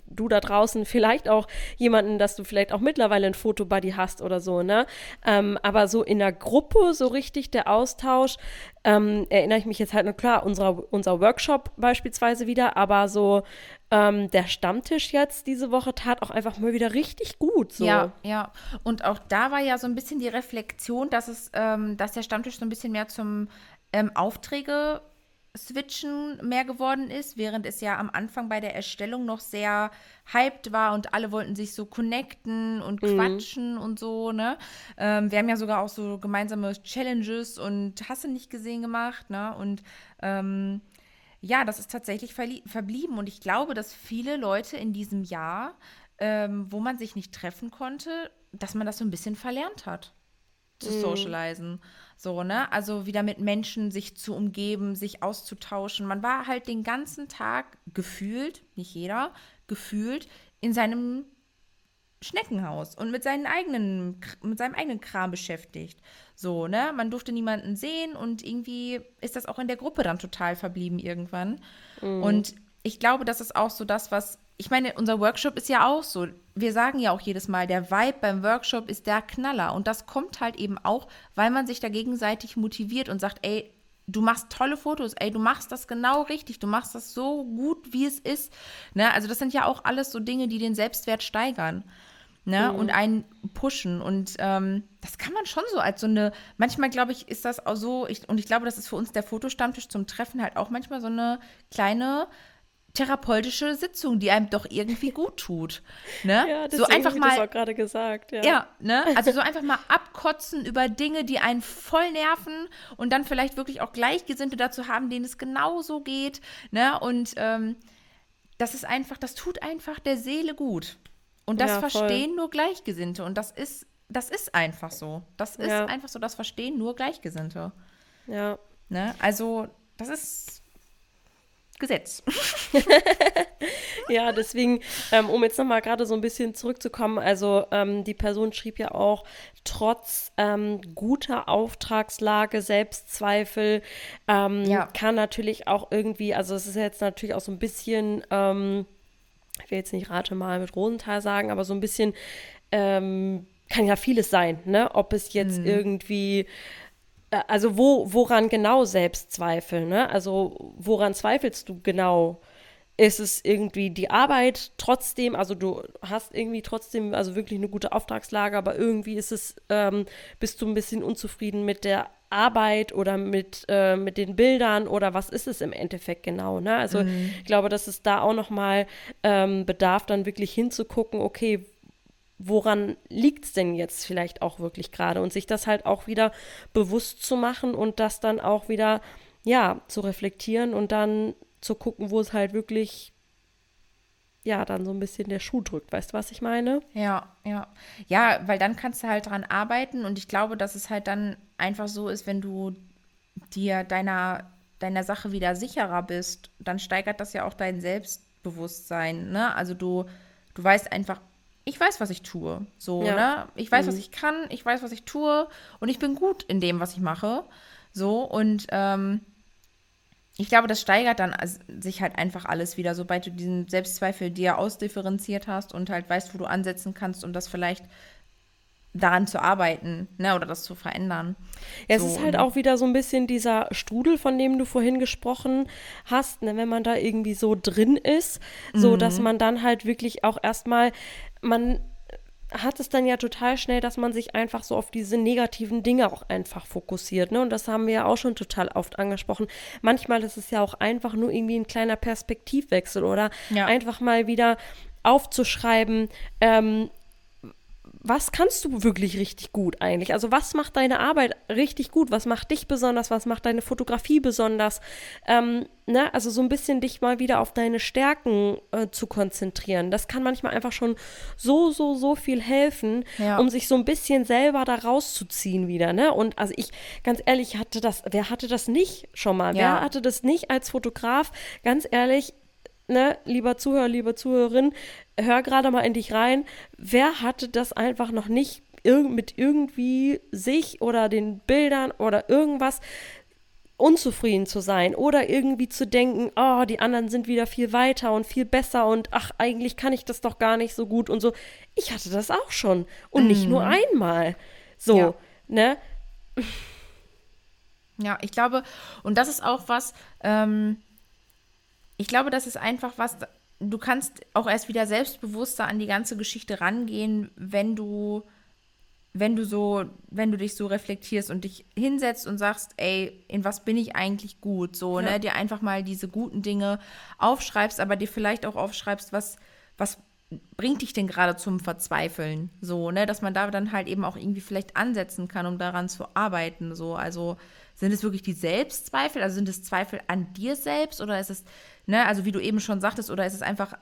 du da draußen vielleicht auch jemanden, dass du vielleicht auch mittlerweile ein Fotobuddy hast oder so, ne? Ähm, aber so in der Gruppe, so richtig der Austausch, ähm, erinnere ich mich jetzt halt nur klar, unser, unser Workshop beispielsweise wieder, aber so ähm, der Stammtisch jetzt diese Woche tat auch einfach mal wieder richtig gut. So. Ja, ja. Und auch da war ja so ein bisschen die Reflexion, dass es, ähm, dass der Stammtisch so ein bisschen mehr zum ähm, Aufträge Switchen mehr geworden ist, während es ja am Anfang bei der Erstellung noch sehr hyped war und alle wollten sich so connecten und mhm. quatschen und so, ne? Ähm, wir haben ja sogar auch so gemeinsame Challenges und Hasse nicht gesehen gemacht, ne? Und ähm, ja, das ist tatsächlich verblieben und ich glaube, dass viele Leute in diesem Jahr, ähm, wo man sich nicht treffen konnte, dass man das so ein bisschen verlernt hat zu mhm. socialisen. So, ne? Also wieder mit Menschen sich zu umgeben, sich auszutauschen. Man war halt den ganzen Tag gefühlt, nicht jeder, gefühlt in seinem Schneckenhaus und mit seinen eigenen, mit seinem eigenen Kram beschäftigt. So, ne? Man durfte niemanden sehen und irgendwie ist das auch in der Gruppe dann total verblieben irgendwann. Mhm. Und ich glaube, das ist auch so das, was. Ich meine, unser Workshop ist ja auch so. Wir sagen ja auch jedes Mal, der Vibe beim Workshop ist der Knaller. Und das kommt halt eben auch, weil man sich da gegenseitig motiviert und sagt, ey, du machst tolle Fotos, ey, du machst das genau richtig, du machst das so gut, wie es ist. Ne? Also das sind ja auch alles so Dinge, die den Selbstwert steigern. Ne? Mhm. Und einen pushen. Und ähm, das kann man schon so als so eine, manchmal glaube ich, ist das auch so, ich, und ich glaube, das ist für uns der Fotostammtisch zum Treffen halt auch manchmal so eine kleine therapeutische Sitzung, die einem doch irgendwie gut tut. Ne? Ja, so einfach mal. Das auch gerade gesagt. Ja. ja, ne? Also so einfach mal abkotzen über Dinge, die einen voll nerven und dann vielleicht wirklich auch Gleichgesinnte dazu haben, denen es genauso geht. Ne? Und ähm, das ist einfach, das tut einfach der Seele gut. Und das ja, verstehen nur Gleichgesinnte. Und das ist, das ist einfach so. Das ist ja. einfach so, das verstehen nur Gleichgesinnte. Ja. Ne? Also, das ist Gesetz. ja, deswegen, ähm, um jetzt nochmal gerade so ein bisschen zurückzukommen, also ähm, die Person schrieb ja auch, trotz ähm, guter Auftragslage, Selbstzweifel, ähm, ja. kann natürlich auch irgendwie, also es ist jetzt natürlich auch so ein bisschen, ähm, ich will jetzt nicht Rate mal mit Rosenthal sagen, aber so ein bisschen, ähm, kann ja vieles sein, ne? Ob es jetzt mhm. irgendwie also wo, woran genau Selbstzweifel, ne? Also woran zweifelst du genau? Ist es irgendwie die Arbeit trotzdem, also du hast irgendwie trotzdem, also wirklich eine gute Auftragslage, aber irgendwie ist es, ähm, bist du ein bisschen unzufrieden mit der Arbeit oder mit, äh, mit den Bildern oder was ist es im Endeffekt genau, ne? Also mhm. ich glaube, dass es da auch nochmal ähm, bedarf, dann wirklich hinzugucken, okay, woran liegt es denn jetzt vielleicht auch wirklich gerade und sich das halt auch wieder bewusst zu machen und das dann auch wieder, ja, zu reflektieren und dann zu gucken, wo es halt wirklich, ja, dann so ein bisschen der Schuh drückt. Weißt du, was ich meine? Ja, ja. Ja, weil dann kannst du halt dran arbeiten und ich glaube, dass es halt dann einfach so ist, wenn du dir deiner, deiner Sache wieder sicherer bist, dann steigert das ja auch dein Selbstbewusstsein, ne? Also du, du weißt einfach, ich weiß, was ich tue. So, ja. ne? Ich weiß, mhm. was ich kann, ich weiß, was ich tue und ich bin gut in dem, was ich mache. So, und ähm, ich glaube, das steigert dann sich halt einfach alles wieder, sobald du diesen Selbstzweifel dir ausdifferenziert hast und halt weißt, wo du ansetzen kannst, um das vielleicht daran zu arbeiten, ne, oder das zu verändern. Ja, es ist halt auch wieder so ein bisschen dieser Strudel, von dem du vorhin gesprochen hast, ne, wenn man da irgendwie so drin ist, so mhm. dass man dann halt wirklich auch erstmal man hat es dann ja total schnell, dass man sich einfach so auf diese negativen Dinge auch einfach fokussiert. Ne? Und das haben wir ja auch schon total oft angesprochen. Manchmal ist es ja auch einfach nur irgendwie ein kleiner Perspektivwechsel oder ja. einfach mal wieder aufzuschreiben, ähm, was kannst du wirklich richtig gut eigentlich? Also was macht deine Arbeit richtig gut? Was macht dich besonders? Was macht deine Fotografie besonders? Ähm, ne? Also so ein bisschen dich mal wieder auf deine Stärken äh, zu konzentrieren. Das kann manchmal einfach schon so, so, so viel helfen, ja. um sich so ein bisschen selber da rauszuziehen wieder. Ne? Und also ich, ganz ehrlich, hatte das, wer hatte das nicht schon mal? Ja. Wer hatte das nicht als Fotograf? Ganz ehrlich, ne, lieber Zuhörer, liebe Zuhörerin, hör gerade mal in dich rein. Wer hatte das einfach noch nicht irg mit irgendwie sich oder den Bildern oder irgendwas unzufrieden zu sein oder irgendwie zu denken, oh, die anderen sind wieder viel weiter und viel besser und ach, eigentlich kann ich das doch gar nicht so gut und so. Ich hatte das auch schon und mhm. nicht nur mhm. einmal. So, ja. ne? Ja, ich glaube, und das ist auch was, ähm, ich glaube, das ist einfach was, du kannst auch erst wieder selbstbewusster an die ganze Geschichte rangehen, wenn du, wenn du so, wenn du dich so reflektierst und dich hinsetzt und sagst, ey, in was bin ich eigentlich gut? So, ja. ne, dir einfach mal diese guten Dinge aufschreibst, aber dir vielleicht auch aufschreibst, was, was bringt dich denn gerade zum Verzweifeln? So, ne, dass man da dann halt eben auch irgendwie vielleicht ansetzen kann, um daran zu arbeiten. So, also sind es wirklich die Selbstzweifel? Also sind es Zweifel an dir selbst oder ist es, ne, also wie du eben schon sagtest, oder ist es einfach,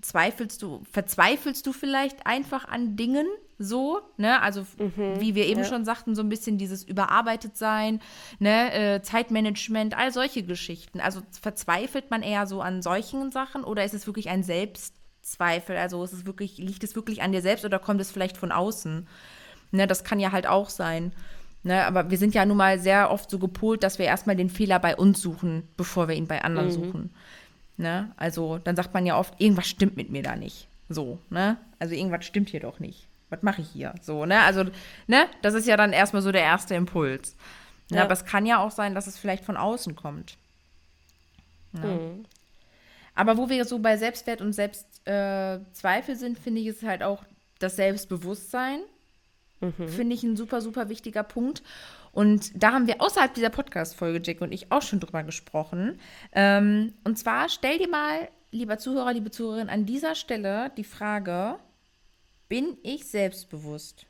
zweifelst du, verzweifelst du vielleicht einfach an Dingen so, ne? Also mhm, wie wir eben ja. schon sagten, so ein bisschen dieses überarbeitet sein, ne, äh, Zeitmanagement, all solche Geschichten. Also verzweifelt man eher so an solchen Sachen oder ist es wirklich ein Selbst Selbstzweifel? Also ist es wirklich, liegt es wirklich an dir selbst oder kommt es vielleicht von außen? Ne, das kann ja halt auch sein. Ne, aber wir sind ja nun mal sehr oft so gepolt, dass wir erstmal den Fehler bei uns suchen, bevor wir ihn bei anderen mhm. suchen. Ne? Also dann sagt man ja oft, irgendwas stimmt mit mir da nicht. So, ne? Also irgendwas stimmt hier doch nicht. Was mache ich hier? So, ne? Also, ne? Das ist ja dann erstmal so der erste Impuls. Ne? Ja. Aber es kann ja auch sein, dass es vielleicht von außen kommt. Ne? Mhm. Aber wo wir so bei Selbstwert und Selbstzweifel äh, sind, finde ich, ist halt auch das Selbstbewusstsein. Mhm. Finde ich ein super, super wichtiger Punkt. Und da haben wir außerhalb dieser Podcast-Folge, Jack und ich, auch schon drüber gesprochen. Ähm, und zwar stell dir mal, lieber Zuhörer, liebe Zuhörerin, an dieser Stelle die Frage: Bin ich selbstbewusst?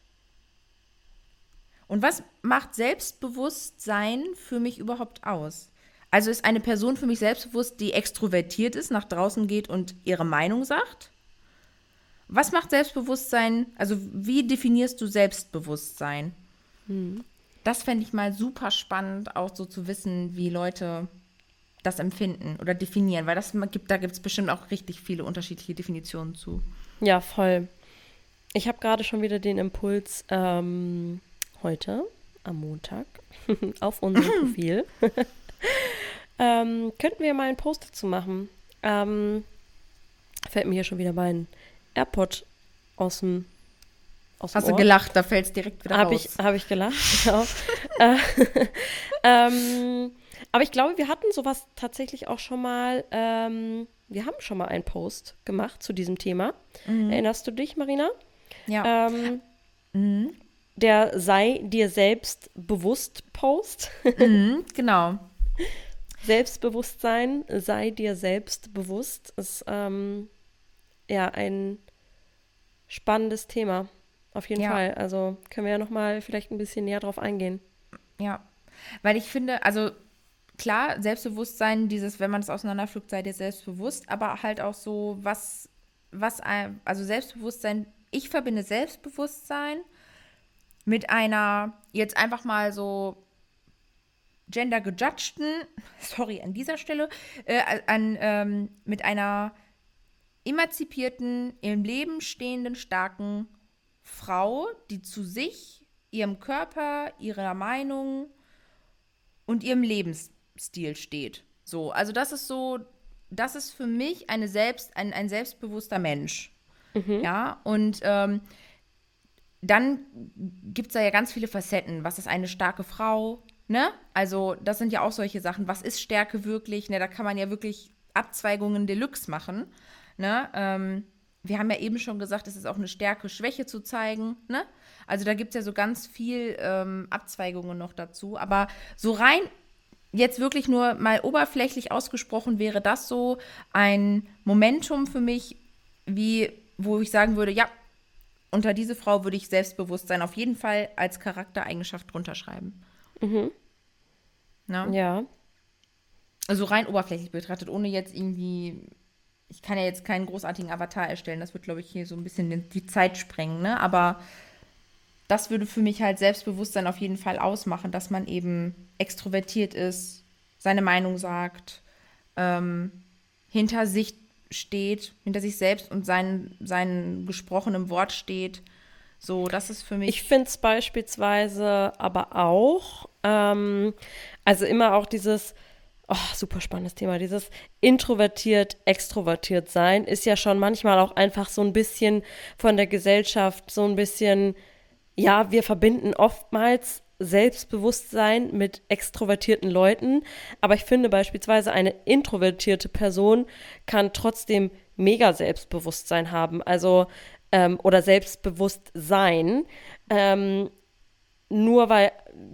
Und was macht Selbstbewusstsein für mich überhaupt aus? Also ist eine Person für mich selbstbewusst, die extrovertiert ist, nach draußen geht und ihre Meinung sagt? Was macht Selbstbewusstsein, also wie definierst du Selbstbewusstsein? Hm. Das fände ich mal super spannend, auch so zu wissen, wie Leute das empfinden oder definieren, weil das gibt, da gibt es bestimmt auch richtig viele unterschiedliche Definitionen zu. Ja, voll. Ich habe gerade schon wieder den Impuls ähm, heute am Montag auf unserem Profil. ähm, könnten wir mal einen Post dazu machen. Ähm, fällt mir hier schon wieder mein AirPod aus dem aus Hast Ohr. du gelacht, da fällt es direkt wieder hab raus. Habe ich gelacht, genau. äh, ähm, aber ich glaube, wir hatten sowas tatsächlich auch schon mal. Ähm, wir haben schon mal einen Post gemacht zu diesem Thema. Mhm. Erinnerst du dich, Marina? Ja. Ähm, mhm. Der sei dir selbst bewusst Post. Mhm, genau. Selbstbewusstsein, sei dir selbst bewusst, ist ähm, ja ein spannendes Thema. Auf jeden ja. Fall. Also können wir ja noch mal vielleicht ein bisschen näher drauf eingehen. Ja, weil ich finde, also klar, Selbstbewusstsein, dieses, wenn man es auseinanderpflückt, sei dir selbstbewusst, aber halt auch so, was, was, also Selbstbewusstsein, ich verbinde Selbstbewusstsein mit einer, jetzt einfach mal so gender gejudgten, sorry an dieser Stelle, äh, an, ähm, mit einer emanzipierten, im Leben stehenden, starken Frau, die zu sich, ihrem Körper, ihrer Meinung und ihrem Lebensstil steht. So, also das ist so, das ist für mich eine selbst, ein, ein selbstbewusster Mensch. Mhm. Ja, und ähm, dann gibt es da ja ganz viele Facetten. Was ist eine starke Frau? Ne? Also, das sind ja auch solche Sachen. Was ist Stärke wirklich? Ne? Da kann man ja wirklich Abzweigungen Deluxe machen. Ne? Ähm, wir haben ja eben schon gesagt, es ist auch eine Stärke, Schwäche zu zeigen. Ne? Also da gibt es ja so ganz viel ähm, Abzweigungen noch dazu. Aber so rein jetzt wirklich nur mal oberflächlich ausgesprochen wäre das so ein Momentum für mich, wie, wo ich sagen würde, ja, unter diese Frau würde ich Selbstbewusstsein auf jeden Fall als Charaktereigenschaft drunter schreiben. Mhm. Na? Ja. Also rein oberflächlich betrachtet, ohne jetzt irgendwie ich kann ja jetzt keinen großartigen Avatar erstellen. Das wird, glaube ich, hier so ein bisschen die Zeit sprengen, ne? Aber das würde für mich halt Selbstbewusstsein auf jeden Fall ausmachen, dass man eben extrovertiert ist, seine Meinung sagt, ähm, hinter sich steht, hinter sich selbst und seinen, seinen gesprochenen Wort steht. So, das ist für mich. Ich finde es beispielsweise aber auch, ähm, also immer auch dieses, Oh, super spannendes Thema. Dieses introvertiert, extrovertiert sein ist ja schon manchmal auch einfach so ein bisschen von der Gesellschaft, so ein bisschen, ja, wir verbinden oftmals Selbstbewusstsein mit extrovertierten Leuten. Aber ich finde beispielsweise eine introvertierte Person kann trotzdem mega Selbstbewusstsein haben. Also, ähm, oder selbstbewusst sein. Ähm, nur weil,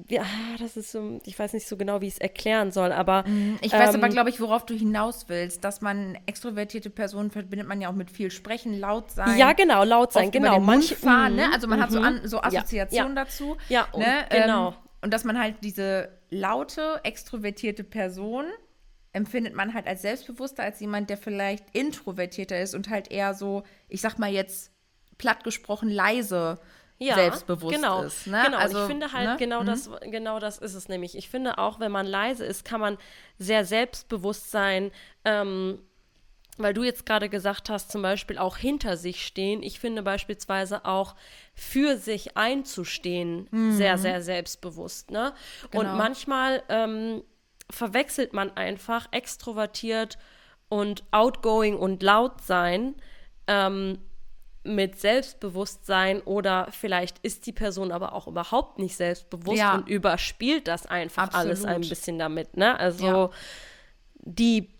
ja, das ist so, ich weiß nicht so genau, wie ich es erklären soll, aber. Mhm. Ich weiß ähm, aber, glaube ich, worauf du hinaus willst, dass man extrovertierte Personen verbindet man ja auch mit viel Sprechen, laut sein. Ja, genau, laut sein, genau. Manche, fahren, ne? Also man hat so, mhm. an, so Assoziationen ja, dazu. Ja, und, ne? genau. Ähm, und dass man halt diese laute, extrovertierte Person empfindet man halt als selbstbewusster als jemand, der vielleicht introvertierter ist und halt eher so, ich sag mal jetzt platt gesprochen, leise ja, selbstbewusst genau, ist. Ne? Genau, also, ich finde halt, ne? genau, mhm. das, genau das ist es nämlich. Ich finde auch, wenn man leise ist, kann man sehr selbstbewusst sein. Ähm, weil du jetzt gerade gesagt hast, zum Beispiel auch hinter sich stehen. Ich finde beispielsweise auch für sich einzustehen mhm. sehr, sehr selbstbewusst. Ne? Genau. Und manchmal ähm, verwechselt man einfach extrovertiert und outgoing und laut sein ähm, mit Selbstbewusstsein oder vielleicht ist die Person aber auch überhaupt nicht selbstbewusst ja. und überspielt das einfach Absolut. alles ein bisschen damit. Ne? Also ja. die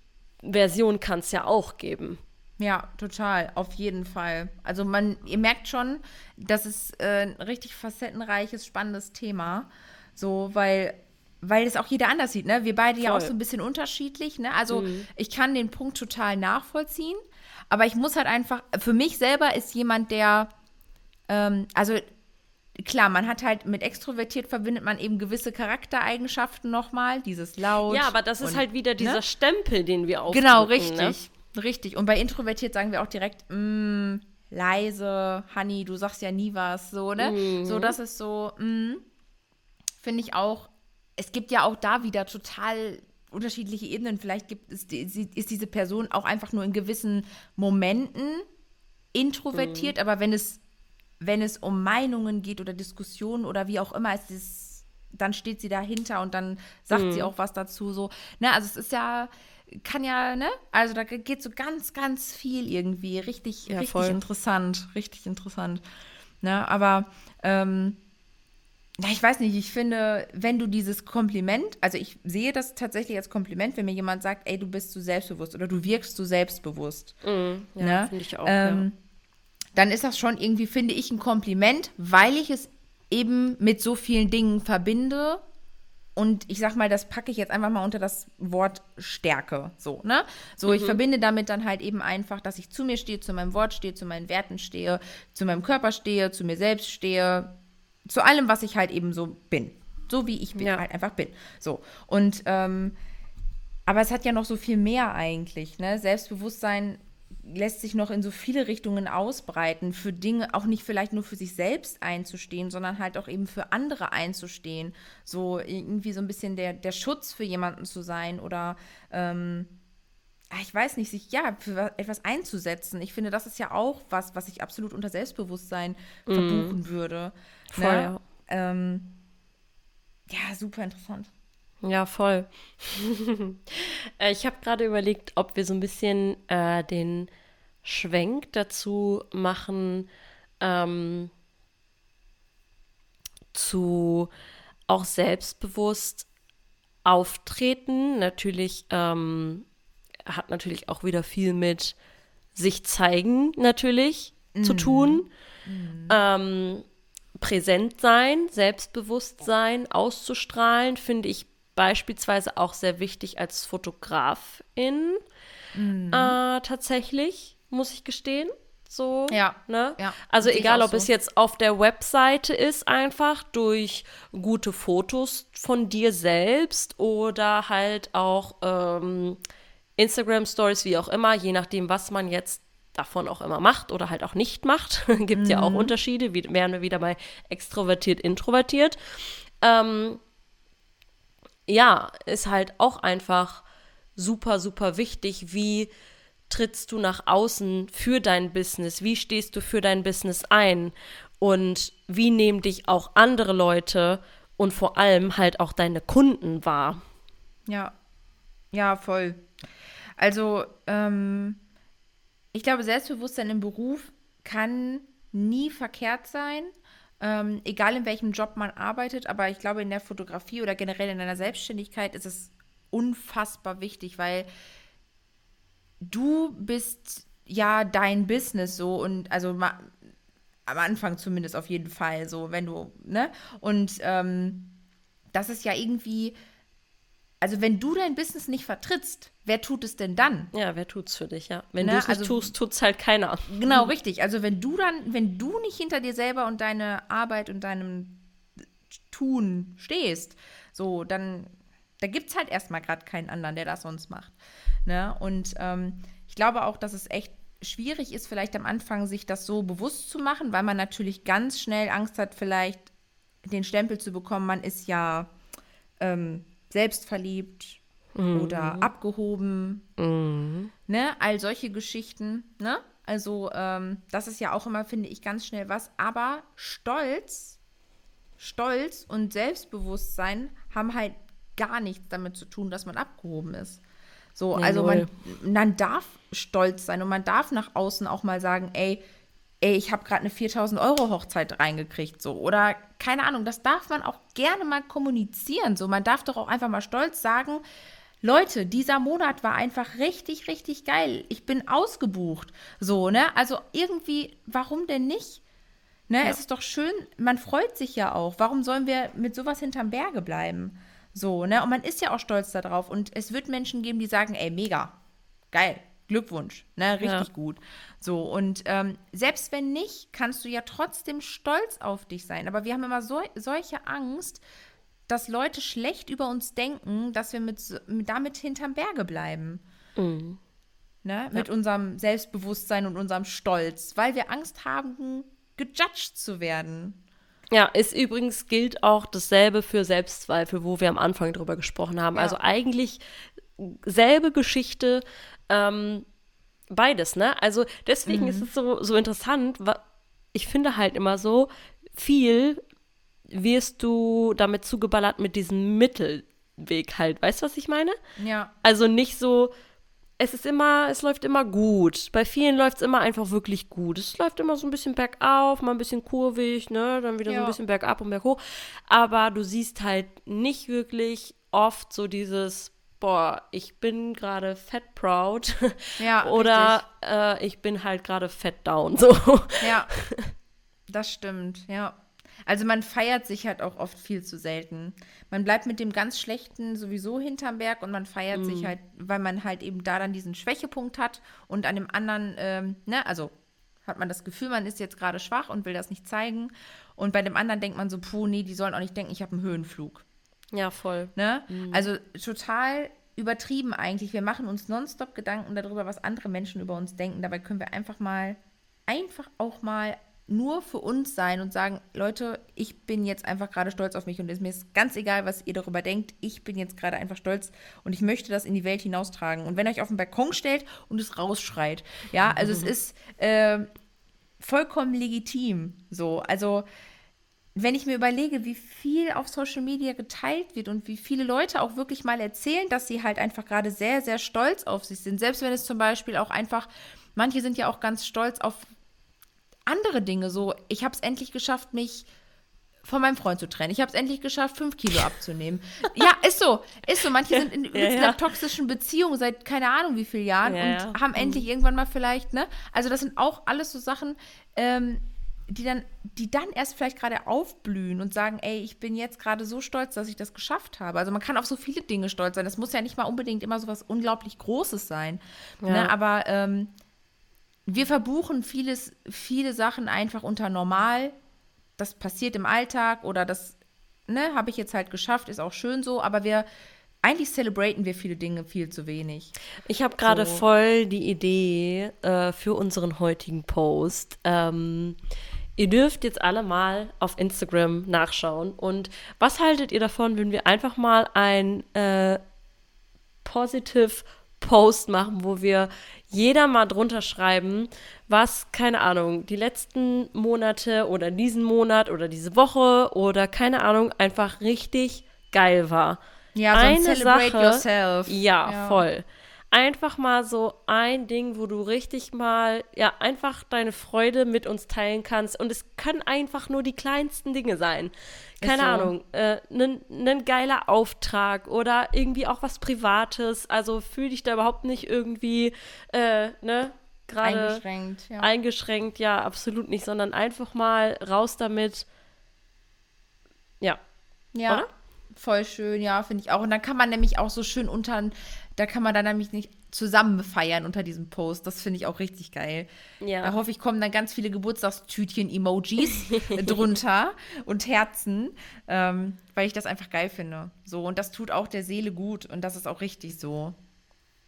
Version kann es ja auch geben. Ja, total, auf jeden Fall. Also man, ihr merkt schon, das ist äh, ein richtig facettenreiches, spannendes Thema. So, weil, weil es auch jeder anders sieht, ne? Wir beide Voll. ja auch so ein bisschen unterschiedlich, ne? Also mhm. ich kann den Punkt total nachvollziehen, aber ich muss halt einfach, für mich selber ist jemand, der, ähm, also klar, man hat halt mit extrovertiert verbindet man eben gewisse Charaktereigenschaften nochmal, dieses laut. Ja, aber das ist und, halt wieder dieser ne? Stempel, den wir aufdrücken. Genau, richtig, ne? richtig. Und bei introvertiert sagen wir auch direkt, mm, leise, Honey, du sagst ja nie was, so, ne? Mhm. So, das ist so, mm, finde ich auch, es gibt ja auch da wieder total unterschiedliche Ebenen. Vielleicht gibt es, ist diese Person auch einfach nur in gewissen Momenten introvertiert, mhm. aber wenn es wenn es um Meinungen geht oder Diskussionen oder wie auch immer, es ist, dann steht sie dahinter und dann sagt mhm. sie auch was dazu. So, ne, also es ist ja, kann ja, ne? Also da geht so ganz, ganz viel irgendwie. Richtig, ja, richtig voll. interessant. Richtig interessant. Ne? Aber ähm, ja, ich weiß nicht, ich finde, wenn du dieses Kompliment, also ich sehe das tatsächlich als Kompliment, wenn mir jemand sagt, ey, du bist so selbstbewusst oder du wirkst so selbstbewusst. Mhm, ja, ne? finde ich auch. Ähm, ja dann ist das schon irgendwie, finde ich, ein Kompliment, weil ich es eben mit so vielen Dingen verbinde. Und ich sag mal, das packe ich jetzt einfach mal unter das Wort Stärke. So, ne? So, mhm. ich verbinde damit dann halt eben einfach, dass ich zu mir stehe, zu meinem Wort stehe, zu meinen Werten stehe, zu meinem Körper stehe, zu mir selbst stehe, zu allem, was ich halt eben so bin. So wie ich bin, ja. halt einfach bin. So. Und ähm, aber es hat ja noch so viel mehr eigentlich, ne? Selbstbewusstsein lässt sich noch in so viele Richtungen ausbreiten, für Dinge auch nicht vielleicht nur für sich selbst einzustehen, sondern halt auch eben für andere einzustehen. So irgendwie so ein bisschen der, der Schutz für jemanden zu sein oder ähm, ah, ich weiß nicht, sich ja für etwas einzusetzen. Ich finde, das ist ja auch was, was ich absolut unter Selbstbewusstsein mm. verbuchen würde. Voll, ne? ja. Ähm, ja, super interessant. Ja, voll. Äh, ich habe gerade überlegt, ob wir so ein bisschen äh, den Schwenk dazu machen, ähm, zu auch selbstbewusst auftreten. Natürlich ähm, hat natürlich auch wieder viel mit sich zeigen natürlich mm. zu mhm. tun. Mm. Ähm, präsent sein, selbstbewusst sein, auszustrahlen, finde ich beispielsweise auch sehr wichtig als Fotografin. Mhm. Äh, tatsächlich, muss ich gestehen. So, ja, ne? Ja, also egal, ob so. es jetzt auf der Webseite ist, einfach durch gute Fotos von dir selbst oder halt auch ähm, Instagram Stories, wie auch immer, je nachdem, was man jetzt davon auch immer macht oder halt auch nicht macht. Gibt mhm. ja auch mhm. Unterschiede, wie, wären wir wieder bei extrovertiert, introvertiert. Ähm, ja, ist halt auch einfach super, super wichtig, wie trittst du nach außen für dein Business, wie stehst du für dein Business ein und wie nehmen dich auch andere Leute und vor allem halt auch deine Kunden wahr. Ja, ja, voll. Also, ähm, ich glaube, Selbstbewusstsein im Beruf kann nie verkehrt sein. Ähm, egal in welchem Job man arbeitet, aber ich glaube, in der Fotografie oder generell in einer Selbstständigkeit ist es unfassbar wichtig, weil du bist ja dein Business so und also am Anfang zumindest auf jeden Fall so, wenn du, ne? Und ähm, das ist ja irgendwie also wenn du dein Business nicht vertrittst, wer tut es denn dann? Ja, wer tut's für dich, ja. Wenn ne? du es nicht also, tust, tut's halt keiner. Genau, richtig. Also wenn du dann, wenn du nicht hinter dir selber und deine Arbeit und deinem Tun stehst, so, dann da gibt es halt erstmal gerade keinen anderen, der das sonst macht. Ne? Und ähm, ich glaube auch, dass es echt schwierig ist, vielleicht am Anfang sich das so bewusst zu machen, weil man natürlich ganz schnell Angst hat, vielleicht den Stempel zu bekommen, man ist ja ähm, selbstverliebt mhm. oder abgehoben. Mhm. Ne? All solche Geschichten. Ne? Also, ähm, das ist ja auch immer, finde ich, ganz schnell was. Aber Stolz, Stolz und Selbstbewusstsein haben halt gar nichts damit zu tun, dass man abgehoben ist. So, Ja, also man, man darf stolz sein und man darf nach außen auch mal sagen, ey, ey, ich habe gerade eine 4000 Euro Hochzeit reingekriegt, so. Oder keine Ahnung, das darf man auch gerne mal kommunizieren, so. Man darf doch auch einfach mal stolz sagen, Leute, dieser Monat war einfach richtig, richtig geil. Ich bin ausgebucht, so, ne? Also irgendwie, warum denn nicht? Ne, es ist doch schön, man freut sich ja auch. Warum sollen wir mit sowas hinterm Berge bleiben? So, ne? Und man ist ja auch stolz darauf. Und es wird Menschen geben, die sagen, ey, mega, geil, Glückwunsch, ne? Richtig Ja. gut. So, und ähm, selbst wenn nicht, kannst du ja trotzdem stolz auf dich sein. Aber wir haben immer so, solche Angst, dass Leute schlecht über uns denken, dass wir mit, damit hinterm Berge bleiben. Mhm. Ne? Mit unserem Selbstbewusstsein und unserem Stolz, weil wir Angst haben, gejudged zu werden. Ja, ist übrigens gilt auch dasselbe für Selbstzweifel, wo wir am Anfang drüber gesprochen haben. Ja. Also eigentlich selbe Geschichte, ähm, beides, ne? Also deswegen ist es so, so interessant. Ich finde halt immer so, viel wirst du damit zugeballert mit diesem Mittelweg halt. Weißt du, was ich meine? Ja. Also nicht so, es ist immer, es läuft immer gut. Bei vielen läuft es immer einfach wirklich gut. Es läuft immer so ein bisschen bergauf, mal ein bisschen kurvig, ne? Dann wieder so Ja. ein bisschen bergab und berghoch. Aber du siehst halt nicht wirklich oft so dieses, boah, ich bin gerade fett proud. Ja, Oder äh, ich bin halt gerade fett down. So. Ja, das stimmt, ja. Also man feiert sich halt auch oft viel zu selten. Man bleibt mit dem ganz Schlechten sowieso hinterm Berg und man feiert sich halt, weil man halt eben da dann diesen Schwächepunkt hat und an dem anderen, ähm, ne, also hat man das Gefühl, man ist jetzt gerade schwach und will das nicht zeigen. Und bei dem anderen denkt man so, puh, nee, die sollen auch nicht denken, ich habe einen Höhenflug. Ja, voll. Ne? Also total übertrieben eigentlich. Wir machen uns nonstop Gedanken darüber, was andere Menschen über uns denken. Dabei können wir einfach mal, einfach auch mal nur für uns sein und sagen, Leute, ich bin jetzt einfach gerade stolz auf mich und es ist mir ist ganz egal, was ihr darüber denkt. Ich bin jetzt gerade einfach stolz und ich möchte das in die Welt hinaustragen. Und wenn ihr euch auf den Balkon stellt und es rausschreit, ja, also es ist ähm, vollkommen legitim. So, also wenn ich mir überlege, wie viel auf Social Media geteilt wird und wie viele Leute auch wirklich mal erzählen, dass sie halt einfach gerade sehr, sehr stolz auf sich sind. Selbst wenn es zum Beispiel auch einfach, manche sind ja auch ganz stolz auf andere Dinge. So, ich habe es endlich geschafft, mich von meinem Freund zu trennen. Ich habe es endlich geschafft, fünf Kilo abzunehmen. ja, ist so. Ist so. Manche sind in Ja, einer ja. toxischen Beziehung seit keine Ahnung wie vielen Jahren Ja, und haben endlich irgendwann mal vielleicht, ne? Also das sind auch alles so Sachen, ähm, die dann, die dann erst vielleicht gerade aufblühen und sagen, ey, ich bin jetzt gerade so stolz, dass ich das geschafft habe. Also man kann auf so viele Dinge stolz sein. Das muss ja nicht mal unbedingt immer so was unglaublich Großes sein. Ja. Ne? Aber ähm, wir verbuchen vieles, viele Sachen einfach unter normal. Das passiert im Alltag oder das, ne, habe ich jetzt halt geschafft, ist auch schön so, aber wir, eigentlich celebraten wir viele Dinge viel zu wenig. Ich habe gerade So. voll die Idee äh, für unseren heutigen Post. Ähm, ihr dürft jetzt alle mal auf Instagram nachschauen. Und was haltet ihr davon, wenn wir einfach mal ein äh, Positive Post machen, wo wir jeder mal drunter schreiben, was, keine Ahnung, die letzten Monate oder diesen Monat oder diese Woche oder keine Ahnung, einfach richtig geil war. Ja, so ein Eine Sache, yourself. Ja, Ja. voll. Einfach mal so ein Ding, wo du richtig mal, ja, einfach deine Freude mit uns teilen kannst. Und es können einfach nur die kleinsten Dinge sein. Keine so. Ahnung, ein äh, geiler Auftrag oder irgendwie auch was Privates. Also fühl dich da überhaupt nicht irgendwie, äh, ne, gerade Eingeschränkt, ja. eingeschränkt, ja, absolut nicht, sondern einfach mal raus damit. Ja. Ja, Oder? voll schön, ja, finde ich auch. Und dann kann man nämlich auch so schön unter, da kann man dann nämlich nicht zusammen feiern unter diesem Post. Das finde ich auch richtig geil. Ja. Da hoffe ich, kommen dann ganz viele Geburtstagstütchen-Emojis drunter und Herzen, ähm, weil ich das einfach geil finde. So, und das tut auch der Seele gut und das ist auch richtig so.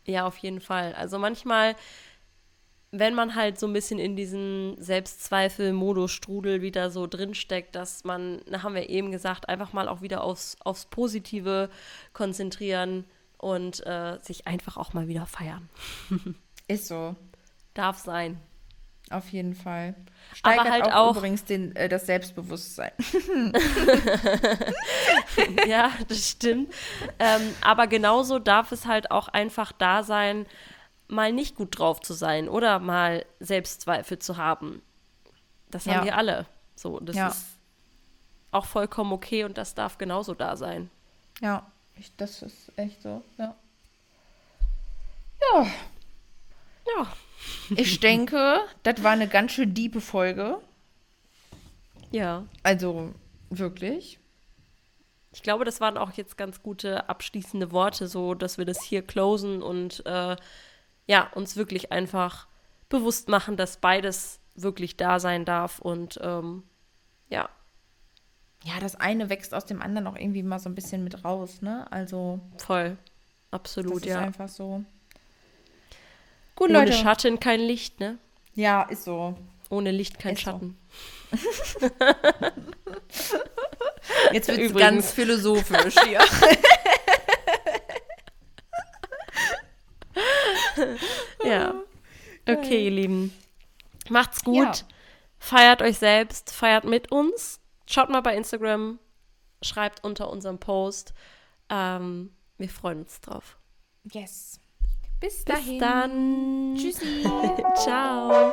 Ja, auf jeden Fall. Also manchmal, wenn man halt so ein bisschen in diesen Selbstzweifel-Modus-Strudel wieder so drinsteckt, dass man, da haben wir eben gesagt, einfach mal auch wieder aufs, aufs Positive konzentrieren und äh, sich einfach auch mal wieder feiern. Ist so. Darf sein. Auf jeden Fall. Steigert halt auch, auch- übrigens den, äh, das Selbstbewusstsein. ja, das stimmt. Ähm, aber genauso darf es halt auch einfach da sein, mal nicht gut drauf zu sein oder mal Selbstzweifel zu haben. Das Ja. haben wir alle. So, das Ja. ist auch vollkommen okay und das darf genauso da sein. Ja, ich, das ist echt so. Ja. Ja, Ja. ich denke, das war eine ganz schön diepe Folge. Ja. Also wirklich. Ich glaube, das waren auch jetzt ganz gute abschließende Worte, so dass wir das hier closen und äh, ja, uns wirklich einfach bewusst machen, dass beides wirklich da sein darf und ähm, ja, Ja, das eine wächst aus dem anderen auch irgendwie mal so ein bisschen mit raus, ne? Also, voll. das Absolut, ist ja. einfach so. Gut, Ohne Leute. Schatten kein Licht, ne? Ja, ist so. Ohne Licht kein Ist so. Schatten. Jetzt wird es ganz philosophisch hier. Ja. Okay, ihr Lieben. Macht's gut. Ja. Feiert euch selbst, feiert mit uns. Schaut mal bei Instagram, schreibt unter unserem Post. Ähm, wir freuen uns drauf. Yes. Bis, Bis dahin. dann. Tschüssi. Ciao.